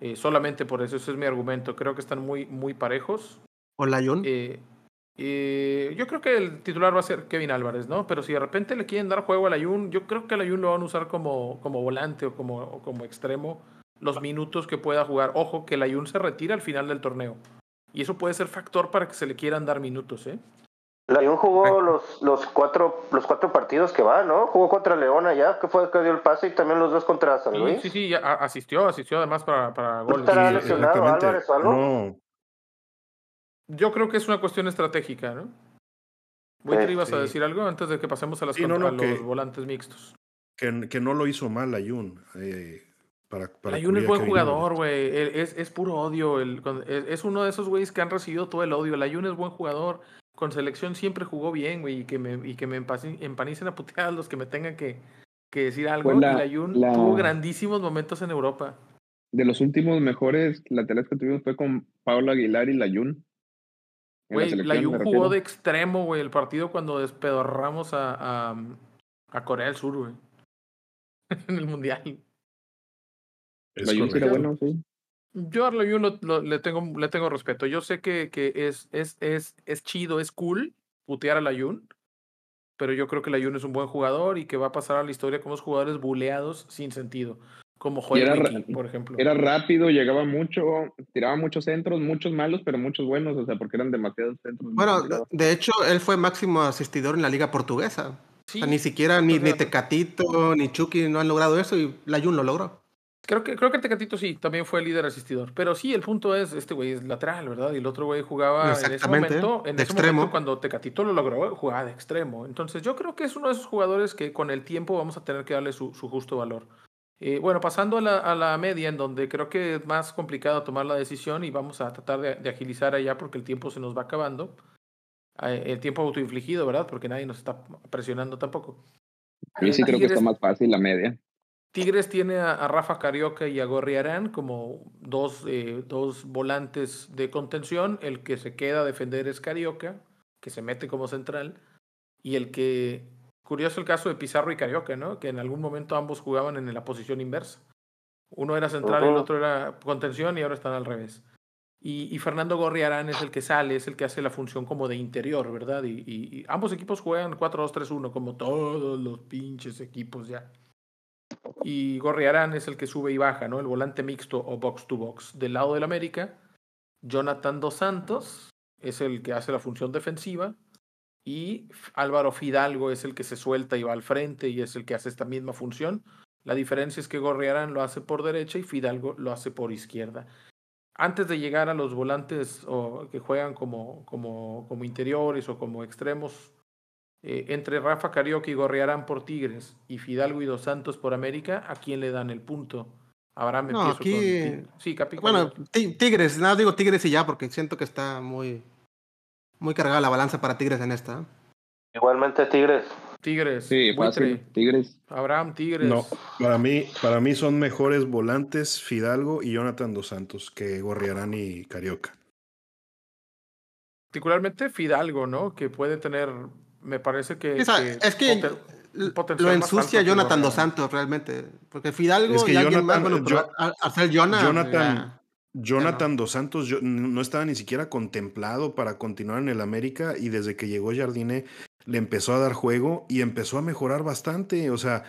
Eh, solamente por eso, ese es mi argumento. Creo que están muy, muy parejos. O Layun. Eh, eh, yo creo que el titular va a ser Kevin Álvarez, ¿no? Pero si de repente le quieren dar juego al Ayun, yo creo que el Ayun lo van a usar como, como volante o como, o como extremo los minutos que pueda jugar. Ojo, que el Ayun se retira al final del torneo. Y eso puede ser factor para que se le quieran dar minutos, ¿eh? Layun jugó los, los, cuatro, los cuatro partidos que va, ¿no? Jugó contra León allá, que fue el que dio el pase, y también los dos contra San Sí, Luis. sí, sí, ya a- asistió, asistió además para, para goles. estará Sí, lesionado. Álvarez o algo? No, Yo creo que es una cuestión estratégica, ¿no? Buitre, Sí, ibas a sí. decir algo antes de que pasemos a, las Sí, no, contra- no, a los que- volantes mixtos. que, que no lo hizo mal Ayun. Eh, para, para Ayun es buen jugador, güey. Es, es puro odio. El, es, es uno de esos güeyes que han recibido todo el odio. El Ayun es buen jugador. Con selección siempre jugó bien, güey. Y que me, y que me empanicen a puteadas los que me tengan que, que decir algo. Pues la- Ayun la- tuvo grandísimos momentos en Europa. De los últimos mejores laterales que tuvimos fue con Pablo Aguilar y la Güey, selección, el Ayun me jugó de extremo, güey. El partido cuando despedorramos a, a, a Corea del Sur, güey. en el Mundial. Es Layun sí era bueno, sí. Yo a Layun lo- lo- le, tengo, le tengo respeto. Yo sé que, que es, es, es, es chido, es cool putear a Layun, pero yo creo que Layun es un buen jugador y que va a pasar a la historia como los jugadores buleados sin sentido. como Joel por ejemplo. Era rápido, llegaba mucho, tiraba muchos centros, muchos malos, pero muchos buenos, o sea, porque eran demasiados centros. Bueno, de hecho, él fue máximo asistidor en la liga portuguesa. O Sí, sea, ni siquiera ni, ni Tecatito ni Chucky no han logrado eso y Layun lo logró. Creo que, creo que Tecatito sí, también fue líder asistidor. Pero sí, el punto es, este güey es lateral, ¿verdad? Y el otro güey jugaba en ese momento, en de ese extremo. momento cuando Tecatito lo logró, jugaba de extremo. Entonces yo creo que es uno de esos jugadores que con el tiempo vamos a tener que darle su, su justo valor. Eh, bueno, pasando a la, a la media, en donde creo que es más complicado tomar la decisión y vamos a tratar de, de agilizar allá porque el tiempo se nos va acabando. Eh, el tiempo autoinfligido, ¿verdad? Porque nadie nos está presionando tampoco. A mí sí Eh, creo que está más fácil la media. Tigres tiene a, a Rafa Carioca y a Gorriarán como dos, eh, dos volantes de contención. El que se queda a defender es Carioca, que se mete como central. Y el que, curioso el caso de Pizarro y Carioca, ¿no? Que en algún momento ambos jugaban en la posición inversa. Uno era central y el otro era contención y ahora están al revés. Y, y Fernando Gorriarán es el que sale, es el que hace la función como de interior, ¿verdad? Y, y- y ambos equipos juegan 4-2-3-1, como todos los pinches equipos ya. Y Gorriarán es el que sube y baja, ¿no? El volante mixto o box to box. Del lado del América, Jonathan Dos Santos es el que hace la función defensiva. Y Álvaro Fidalgo es el que se suelta y va al frente y es el que hace esta misma función. La diferencia es que Gorriarán lo hace por derecha y Fidalgo lo hace por izquierda. Antes de llegar a los volantes o, que juegan como, como, como interiores o como extremos, eh, entre Rafa Carioca y Gorriarán por Tigres y Fidalgo y Dos Santos por América, ¿a quién le dan el punto? Abraham, No, empiezo aquí- con Sí, Capi. Bueno, Ti- Tigres, nada, digo Tigres y ya, porque siento que está muy, muy cargada la balanza para Tigres en esta. Igualmente Tigres. Tigres. Sí, fácil. Tigres. Abraham, Tigres. No, para mí, para mí son mejores volantes Fidalgo y Jonathan Dos Santos que Gorriarán y Carioca. Particularmente Fidalgo, ¿no? Que puede tener, me parece que... Sea, es que poten- lo más ensucia que Jonathan. Dos Santos realmente. Porque Fidalgo Es que y alguien más, Jonathan- bueno, pero Yo- a- al ser Jonah, Jonathan, ya- Jonathan Dos Santos yo- no estaba ni siquiera contemplado para continuar en el América y desde que llegó Jardine le empezó a dar juego y empezó a mejorar bastante. O sea,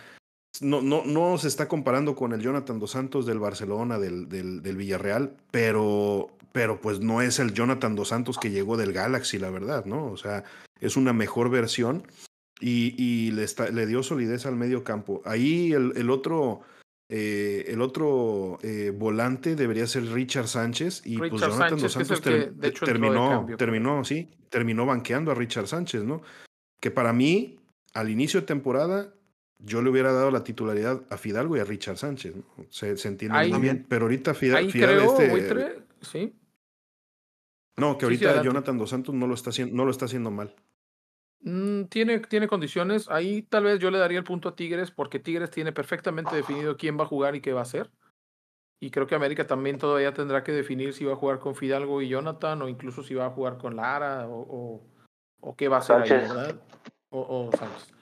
no, no, no se está comparando con el Jonathan Dos Santos del Barcelona, del, del, del Villarreal, pero, pero pues no es el Jonathan Dos Santos que llegó del Galaxy, la verdad, ¿no? O sea, es una mejor versión y, y le, está- le dio solidez al medio campo. Ahí el, el otro... eh, el otro eh, volante debería ser Richard Sánchez y pues Jonathan Sánchez, Dos Santos el que, ter- de hecho, entró de terminó, cambio. terminó, sí, terminó banqueando a Richard Sánchez, ¿no? Que para mí, al inicio de temporada, yo le hubiera dado la titularidad a Fidalgo y a Richard Sánchez, ¿no? Se, se entiende Ahí- muy bien. Pero ahorita Fidal, Ahí Fidal este- Buitre, sí. no, que Sí, sí, ahorita. Jonathan Dos Santos no lo está haciendo, no lo está haciendo mal. Mm, tiene, tiene condiciones. Ahí tal vez yo le daría el punto a Tigres porque Tigres tiene perfectamente definido quién va a jugar y qué va a hacer. Y creo que América también todavía tendrá que definir si va a jugar con Fidalgo y Jonathan o incluso si va a jugar con Lara o, o, o qué va a hacer ahí, Sánchez. ¿verdad? O, o Sánchez.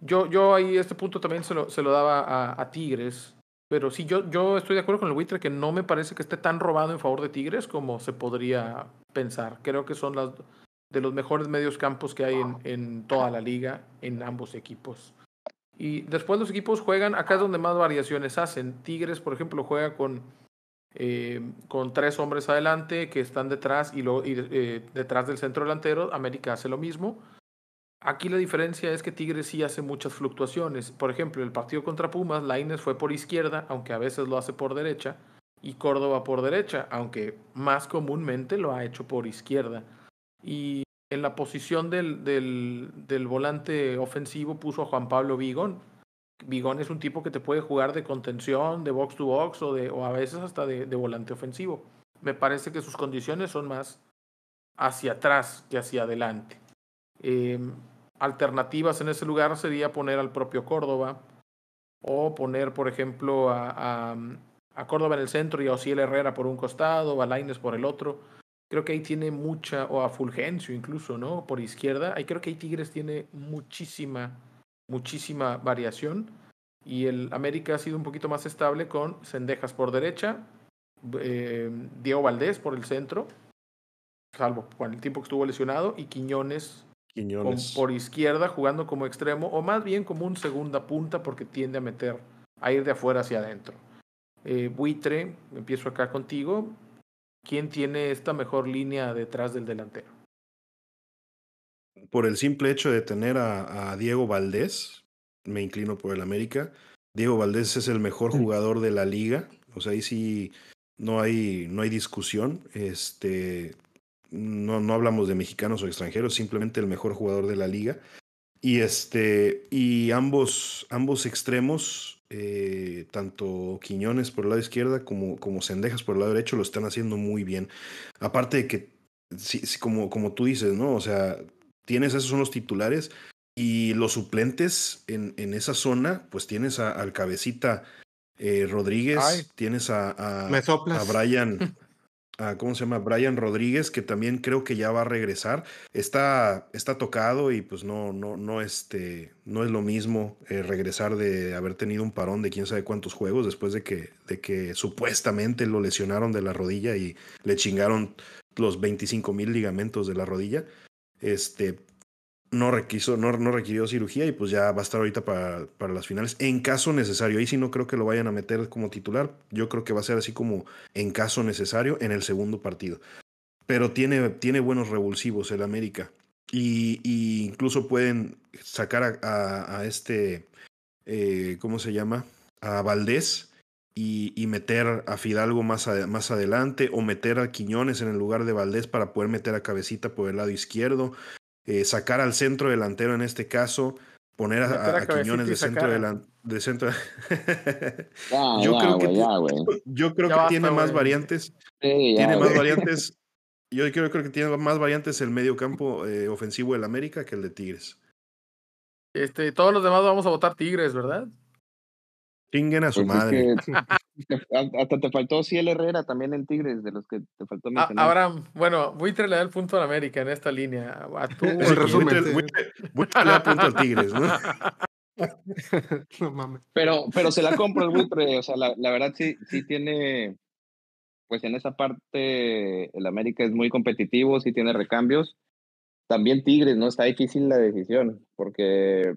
Yo, yo ahí este punto también se lo, se lo daba a, a Tigres. Pero sí, yo, yo estoy de acuerdo con el buitre que no me parece que esté tan robado en favor de Tigres como se podría pensar. Creo que son las de los mejores medios campos que hay en, en toda la liga, en ambos equipos. Y después los equipos juegan, acá es donde más variaciones hacen. Tigres, por ejemplo, juega con, eh, con tres hombres adelante que están detrás y, luego, y eh, detrás del centro delantero. América hace lo mismo. Aquí la diferencia es que Tigres sí hace muchas fluctuaciones. Por ejemplo, el partido contra Pumas, Laines fue por izquierda, aunque a veces lo hace por derecha, y Córdoba por derecha, aunque más comúnmente lo ha hecho por izquierda. Y en la posición del, del, del volante ofensivo puso a Juan Pablo Vigón. Vigón es un tipo que te puede jugar de contención, de box to box o, de, o a veces hasta de, de volante ofensivo. Me parece que sus condiciones son más hacia atrás que hacia adelante. Eh, alternativas en ese lugar sería poner al propio Córdoba o poner, por ejemplo, a, a, Córdoba en el centro y a Ociel Herrera por un costado, a Laines por el otro. Creo que ahí tiene mucha, o a Fulgencio incluso, ¿no? Por izquierda. Ahí creo que ahí Tigres tiene muchísima, muchísima variación. Y el América ha sido un poquito más estable con Sendejas por derecha, eh, Diego Valdés por el centro, salvo con el tiempo que estuvo lesionado, y Quiñones con- Quiñones. por izquierda jugando como extremo, o más bien como un segunda punta porque tiende a meter, a ir de afuera hacia adentro. Eh, Buitre, empiezo acá contigo. ¿Quién tiene esta mejor línea detrás del delantero? Por el simple hecho de tener a, a Diego Valdés, me inclino por el América. Diego Valdés es el mejor jugador de la liga. O sea, ahí sí no hay, no hay discusión. Este, no, no hablamos de mexicanos o extranjeros, simplemente el mejor jugador de la liga. Y este, y ambos, ambos extremos, eh, tanto Quiñones por el lado izquierdo como, como Cendejas por el lado derecho, lo están haciendo muy bien. Aparte de que, sí, sí, como, como tú dices, ¿no? O sea, tienes, esos son los titulares, y los suplentes en, en esa zona, pues tienes a, al cabecita eh, Rodríguez, Ay. tienes a, a, a. Brian, ¿cómo se llama? Brian Rodríguez, que también creo que ya va a regresar. Está, está tocado y pues no, no, no, este, no es lo mismo eh, regresar de haber tenido un parón de quién sabe cuántos juegos después de que, de que supuestamente lo lesionaron de la rodilla y le chingaron los 25 mil ligamentos de la rodilla. Este, no, requiso, no, no requirió cirugía y pues ya va a estar ahorita para, para las finales. En caso necesario, ahí sí no creo que lo vayan a meter como titular. Yo creo que va a ser así como en caso necesario en el segundo partido. Pero tiene, tiene buenos revulsivos el América. Y, y incluso pueden sacar a, a, este, eh, ¿cómo se llama? A Valdés y, y, meter a Fidalgo más, a, más adelante o meter a Quiñones en el lugar de Valdés para poder meter a Cabecita por el lado izquierdo eh, sacar al centro delantero en este caso, poner a, a, a Quiñones de centro, delan, de centro. yo, creo que, yo creo que tiene wey. más variantes. Sí, tiene más variantes. Yo creo, creo, que tiene más variantes el medio campo eh, ofensivo del América que el de Tigres. Este, todos los demás vamos a votar Tigres, ¿verdad? Chinguen a su Pues es madre. que hasta te faltó Ciel Herrera también en Tigres, de los que te faltó A- mencionar. ahora, bueno, Buitre le da el punto al América en esta línea. A tú, En resumen, Buitre- sí. Buitre- Buitre le da punto al Tigres, ¿no? no mames. Pero, pero se la compro el buitre, o sea, la, la verdad sí, sí tiene, pues en esa parte el América es muy competitivo, sí tiene recambios. También Tigres, ¿no? Está difícil la decisión, porque,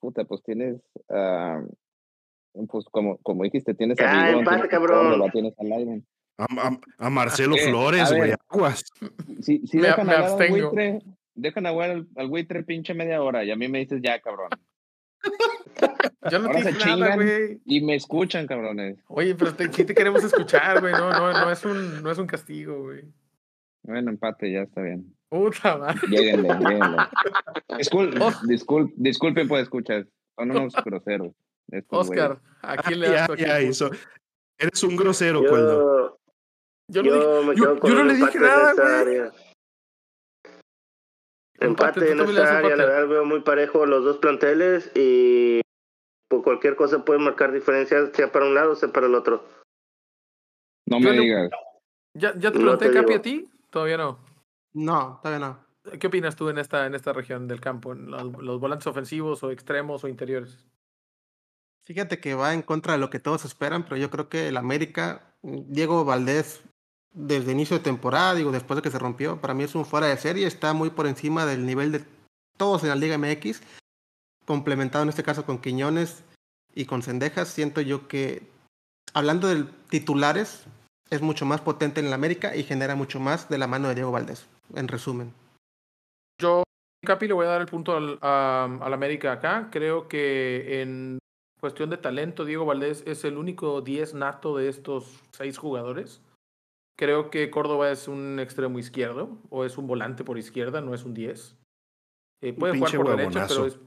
puta, pues tienes, ah, pues como, como dijiste, tienes a Bigón, empate, cabrón. Tienes a Lyman. A, a- a Marcelo Eh, Flores, güey. Aguas. Si, si Me- dejan me hablar al abstengo. buitre, dejan hablar al, al buitre pinche media hora y a mí me dices ya, cabrón. Yo no Ahora te nada, güey. Y me escuchan, cabrones. Oye, pero te, sí te queremos escuchar, güey. No, no, no es un, no es un castigo, güey. Bueno, empate, ya está bien. Puta madre. Lléguenle, lléguenle. Discul Oh. discul disculpen por escuchar. Son unos groseros. Oscar, ¿a quién le das tu. Eres un grosero, Coldo. Yo, dije, yo no le dije nada, esta güey. área. Empate, Empate en esta área, la verdad veo muy parejo los dos planteles y por cualquier cosa puede marcar diferencias, sea para un lado, sea para el otro. No me digas. ¿Ya, ya te No pregunté, te Capi, digo. a ti? Todavía no. No, todavía no. ¿Qué opinas tú en esta, en esta región del campo? ¿En los, los volantes ofensivos o extremos o interiores? Fíjate que va en contra de lo que todos esperan, pero yo creo que el América, Diego Valdés, desde inicio de temporada, digo, después de que se rompió, para mí es un fuera de serie, está muy por encima del nivel de todos en la Liga MX, complementado en este caso con Quiñones y con Cendejas. Siento yo que, hablando de titulares, es mucho más potente en el América y genera mucho más de la mano de Diego Valdés, en resumen. Yo, Capi, le voy a dar el punto al, al América acá. Creo que en cuestión de talento, Diego Valdés es el único 10 nato de estos seis jugadores. Creo que Córdoba es un extremo izquierdo o es un volante por izquierda, no es un 10. Eh, puede jugar por derecha, pero huevonazo. es.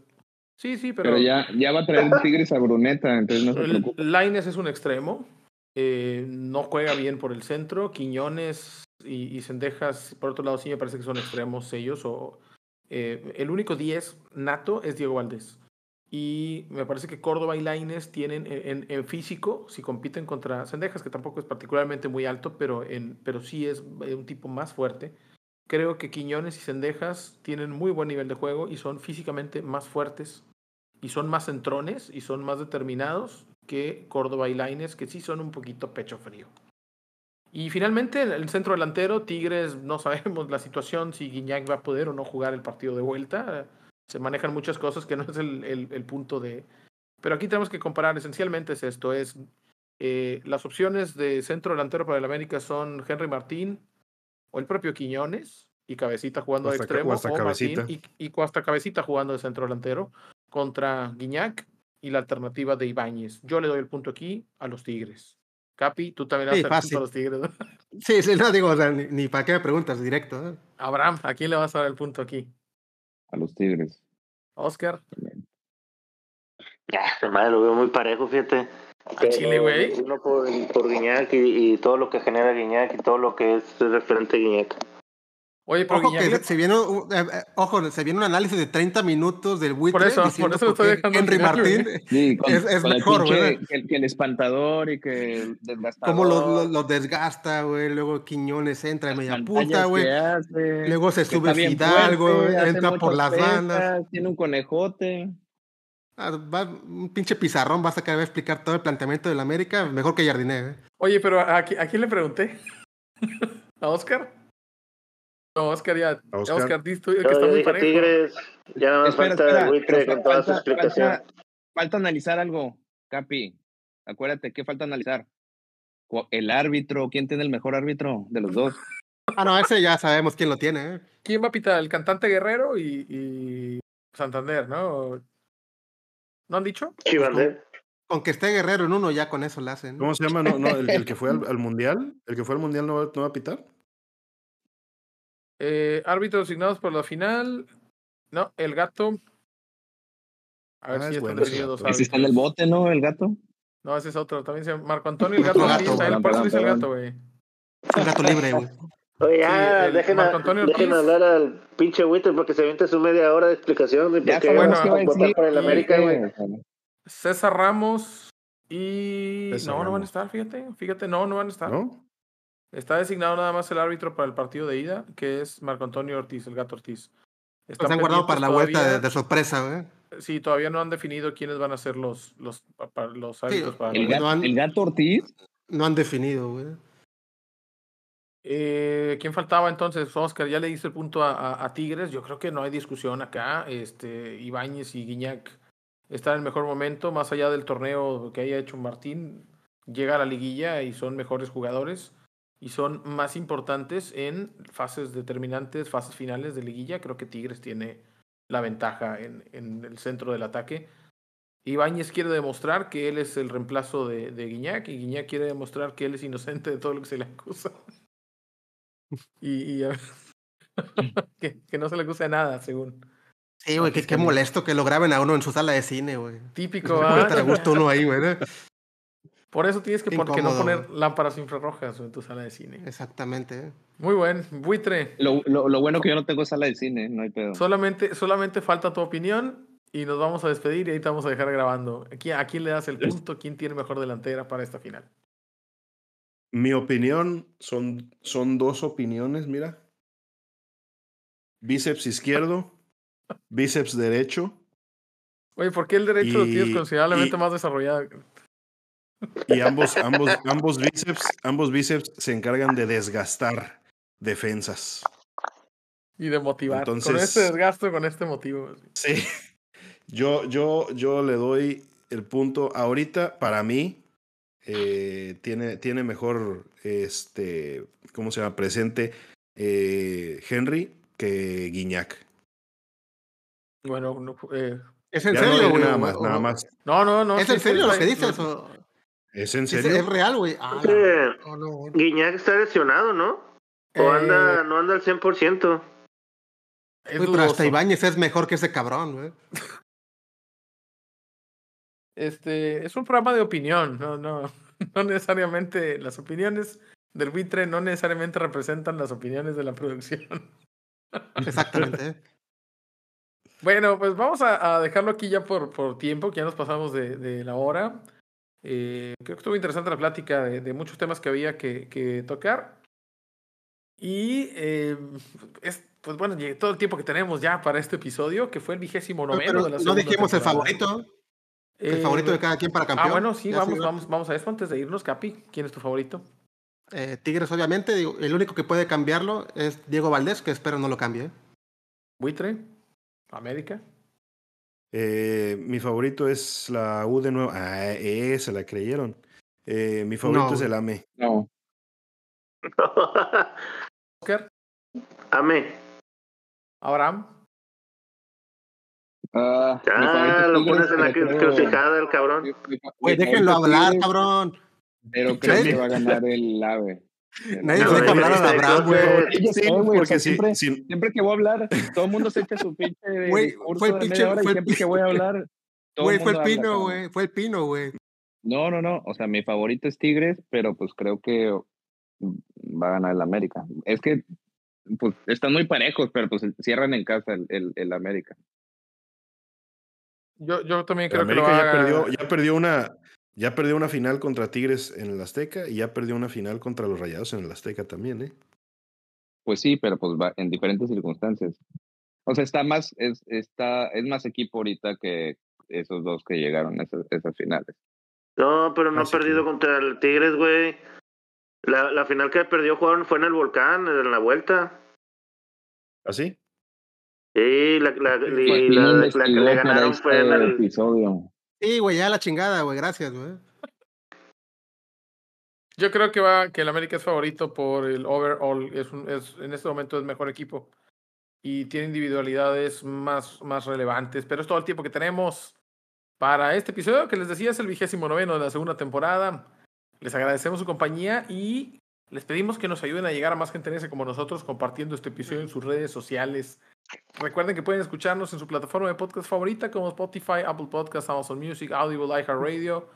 Sí, sí, pero. Pero ya, ya va a traer Tigres a Bruneta, entonces no se preocupe. Laines es un extremo. eh, no juega bien por el centro. Quiñones y, y Cendejas, por otro lado, sí me parece que son extremos ellos. O, eh, el único 10 nato es Diego Valdés. Y me parece que Córdoba y Laines tienen en, en- físico, si compiten contra Cendejas, que tampoco es particularmente muy alto, pero, en, pero sí es eh, un tipo más fuerte. Creo que Quiñones y Cendejas tienen muy buen nivel de juego y son físicamente más fuertes y son más centrones y son más determinados que Córdoba y Laines, que sí son un poquito pecho frío. Y finalmente, en el centro delantero, Tigres, no sabemos la situación, si Guiñac va a poder o no jugar el partido de vuelta. Se manejan muchas cosas que no es el, el- el punto de... Pero aquí tenemos que comparar, esencialmente es esto, es Eh, las opciones de centro delantero para el América son Henry Martín o el propio Quiñones y Cabecita jugando O de hasta- extremo o hasta Martín y, y hasta Cabecita jugando de centro delantero contra Guiñac y la alternativa de Ibáñez. Yo le doy el punto aquí a los Tigres. Capi, tú también le das el punto a los Tigres. ¿no? Sí, sí, no digo, o sea, ni, ni para qué me preguntas, directo. ¿eh? Abraham, ¿a quién le vas a dar el punto aquí? A los Tigres. Oscar. Ya, madre, lo veo muy parejo, fíjate. A Chile, güey. Uno por, por Guiñac y, y todo lo que genera Guiñac y todo lo que es referente a Guiñac. Oye, pero Ojo, que se, viene, un- eh, eh, ojo, se viene un análisis de 30 minutos del buitre eso, por eso lo por estoy qué dejando Henry güey. Martín, Sí, con, Es- es con el mejor, que, el- que el espantador y que el desgastador. cómo lo, lo- lo desgasta, güey. Luego Quiñones entra en media punta, güey. Luego se sube Fidalgo, fuerte, entra por las bandas. Tiene un conejote. Ah, va- un pinche pizarrón va a a explicar todo el planteamiento del América, mejor que Jardiné, ¿eh? Oye, pero ¿a, a quién le pregunté? ¿A Oscar? No, Oscar ya. Oscar. Oscar, que está muy parejo. Tigres, ya nada más Espera, falta espera, el buitre con toda su falta- explicación. Falta, falta analizar algo, Capi. Acuérdate, ¿qué falta analizar? El árbitro, ¿quién tiene el mejor árbitro de los dos? Ah, no, ese ya sabemos quién lo tiene, ¿eh? ¿Quién va a pitar? El cantante Guerrero y, y Santander, ¿no? ¿No han dicho? Chivander. Con que esté Guerrero en uno, ya con eso le hacen. ¿Cómo se llama? No, no, el, el que fue al, al mundial. El que fue al mundial no va, no va a pitar. Eh, árbitros designados por la final. No, el gato. A ver Ah, si es bueno dos está en el bote, ¿no? El gato. No, ese es otro. También se llama Marco Antonio el gato. ahí perdón, por eso perdón, dice el gato, güey. Un gato libre, güey. Oye, ya, el dejen, a- Marco Antonio dejen hablar al pinche buitre porque se avienta su media hora de explicación de Ya por qué sabemos va qué a votar por el y- América, güey. César Ramos y. César no, no van a estar, fíjate. Fíjate, no, no van a estar. ¿No? Está designado nada más el árbitro para el partido de ida, que es Marco Antonio Ortiz, el gato Ortiz. Los han guardado para la vuelta de, de sorpresa, güey. Sí, todavía no han definido quiénes van a ser los, los, los árbitros para El, gato, No han- el gato Ortiz. No han definido, güey. Eh, ¿Quién faltaba entonces? Oscar, ya le hice el punto a, a- a Tigres. Yo creo que no hay discusión acá. Este, Ibáñez y Guiñac están en el mejor momento, más allá del torneo que haya hecho Martín. Llega a la liguilla y son mejores jugadores y son más importantes en fases determinantes, fases finales de liguilla. Creo que Tigres tiene la ventaja en, en el centro del ataque. Ibáñez quiere demostrar que él es el reemplazo de, de Guiñac y Guiñac quiere demostrar que él es inocente de todo lo que se le acusa. Y, y, a ver, que, que no se le acusa nada, según. Sí, güey, qué, qué molesto que lo graben a uno en su sala de cine, güey. Típico, No ¿ah? gusto uno ahí, güey. Por eso tienes que, que no poner lámparas infrarrojas en tu sala de cine. Exactamente. Muy buen, buitre. Lo, lo, lo bueno que yo no tengo sala de cine, no hay pedo. Solamente, solamente falta tu opinión y nos vamos a despedir y ahí te vamos a dejar grabando. Aquí, ¿A quién le das el punto? ¿Quién tiene mejor delantera para esta final? Mi opinión son, son dos opiniones, mira. Bíceps izquierdo, bíceps derecho Oye, ¿por qué el derecho lo tienes Y- considerablemente y- más desarrollado? Y ambos, ambos, ambos bíceps, ambos bíceps se encargan de desgastar defensas. Y de motivar. Con Entonces- este desgasto, con este motivo. Sí. Yo, yo, yo le doy el punto ahorita, para mí, eh, tiene, tiene mejor, este, ¿cómo se llama? Presente eh, Henry que Guiñac. Bueno, no, eh, ¿Es en Ya no serio, güey? nada más, o- nada más. no, no, no. ¿Es sí, en serio lo que dices? no, o- ¿Es en ¿Es, serio? es real, güey? Ah, no, no. Guiñac está lesionado, ¿no? O eh, anda, no anda al 100%. es pero hasta. Ibáñez es mejor que ese cabrón, güey. Este, es un programa de opinión, no, no, no necesariamente las opiniones del buitre no necesariamente representan las opiniones de la producción. Exactamente. Bueno, pues vamos a, a dejarlo aquí ya por, por tiempo, que ya nos pasamos de, de la hora. Eh, creo que estuvo interesante la plática de, de muchos temas que había que, que tocar. Y eh, es, pues bueno, todo el tiempo que tenemos ya para este episodio, que fue el vigésimo noveno de la no dijimos el favorito. El Eh, favorito de cada quien para campeón. Ah, bueno, sí, vamos, vamos, vamos a eso antes de irnos, Capi. ¿Quién es tu favorito? Eh, Tigres, obviamente. digo, el único que puede cambiarlo es Diego Valdés, que espero no lo cambie. ¿eh? Buitre, América. Eh, mi favorito es la U de nuevo. Ah, eh, se la creyeron. Eh, mi favorito No. es el AME. No. Oscar, Ame. Abraham. Ah, Ah, lo pones en la encrucijada el cabrón. Güey, déjenlo hablar, cabrón. Pero creo que va a ganar el AVE. Nadie No, deja no, hablar a no, Abraham, no, güey. Sí, güey, o porque sea, si, siempre, si- siempre que voy a hablar, todo el mundo se echa su pinche Güey, fue el pinche- fue el siempre que voy a hablar, todo Güey, fue el pino, güey. Fue el pino, güey. No, no, no. O sea, mi favorito es Tigres, pero pues creo que va a ganar el América. Es que pues están muy parejos, pero pues cierran en casa el, el, el América. Yo, yo también el creo que lo América va ya a perdió, ya perdió una, ya perdió una final contra Tigres en el Azteca y ya perdió una final contra los Rayados en el Azteca también, ¿eh? Pues sí, pero pues va en diferentes circunstancias. O sea, está más, es, está, es más equipo ahorita que esos dos que llegaron a esas, esas finales. No, pero no ha que- perdido contra el Tigres, güey. La, la final que perdió jugaron fue en el Volcán, en la vuelta. ¿Así? Sí, la, la, y sí la, lo la que le ganaron fue en este el... episodio. Sí, güey, ya la chingada, güey. Gracias, güey. Yo creo que va, que el América es favorito por el overall. Es un, es, en este momento es mejor equipo. Y tiene individualidades más, más relevantes. Pero es todo el tiempo que tenemos para este episodio, que les decía es el vigésimo noveno de la segunda temporada. Les agradecemos su compañía y les pedimos que nos ayuden a llegar a más gente en ese como nosotros, compartiendo este episodio en sus redes sociales. Recuerden que pueden escucharnos en su plataforma de podcast favorita como Spotify, Apple Podcasts, Amazon Music, Audible, iHeartRadio,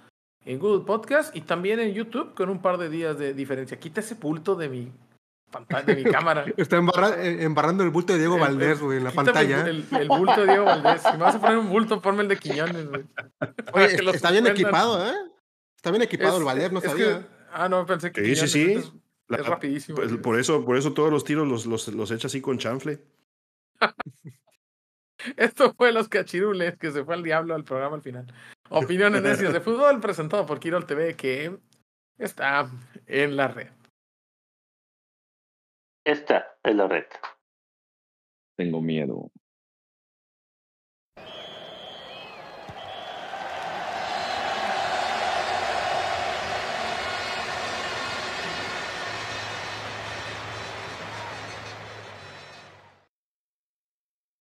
en Google Podcast y también en YouTube con un par de días de diferencia. Quita ese pulto de mi pantalla, de mi cámara. Está embarra- eh, embarrando el bulto de Diego El- Valdés, güey, en la pantalla. El, el- el bulto de Diego Valdés. Si me vas a poner un bulto, ponme el de Quiñones, güey. Oye, está bien equipado, ¿eh? Está bien equipado Es- el Valdés, no es que- sabía. ah, no, pensé que Sí, sí, Quiñones sí. Es, La- es rapidísimo. pues, por eso, por eso todos los tiros los, los, los echa así con chanfle. Esto fue Los Cachirules, que se fue al diablo al programa al final. Opiniones necias de fútbol, presentado por Kirol TV, que está en la red. Esta es la red. Tengo miedo.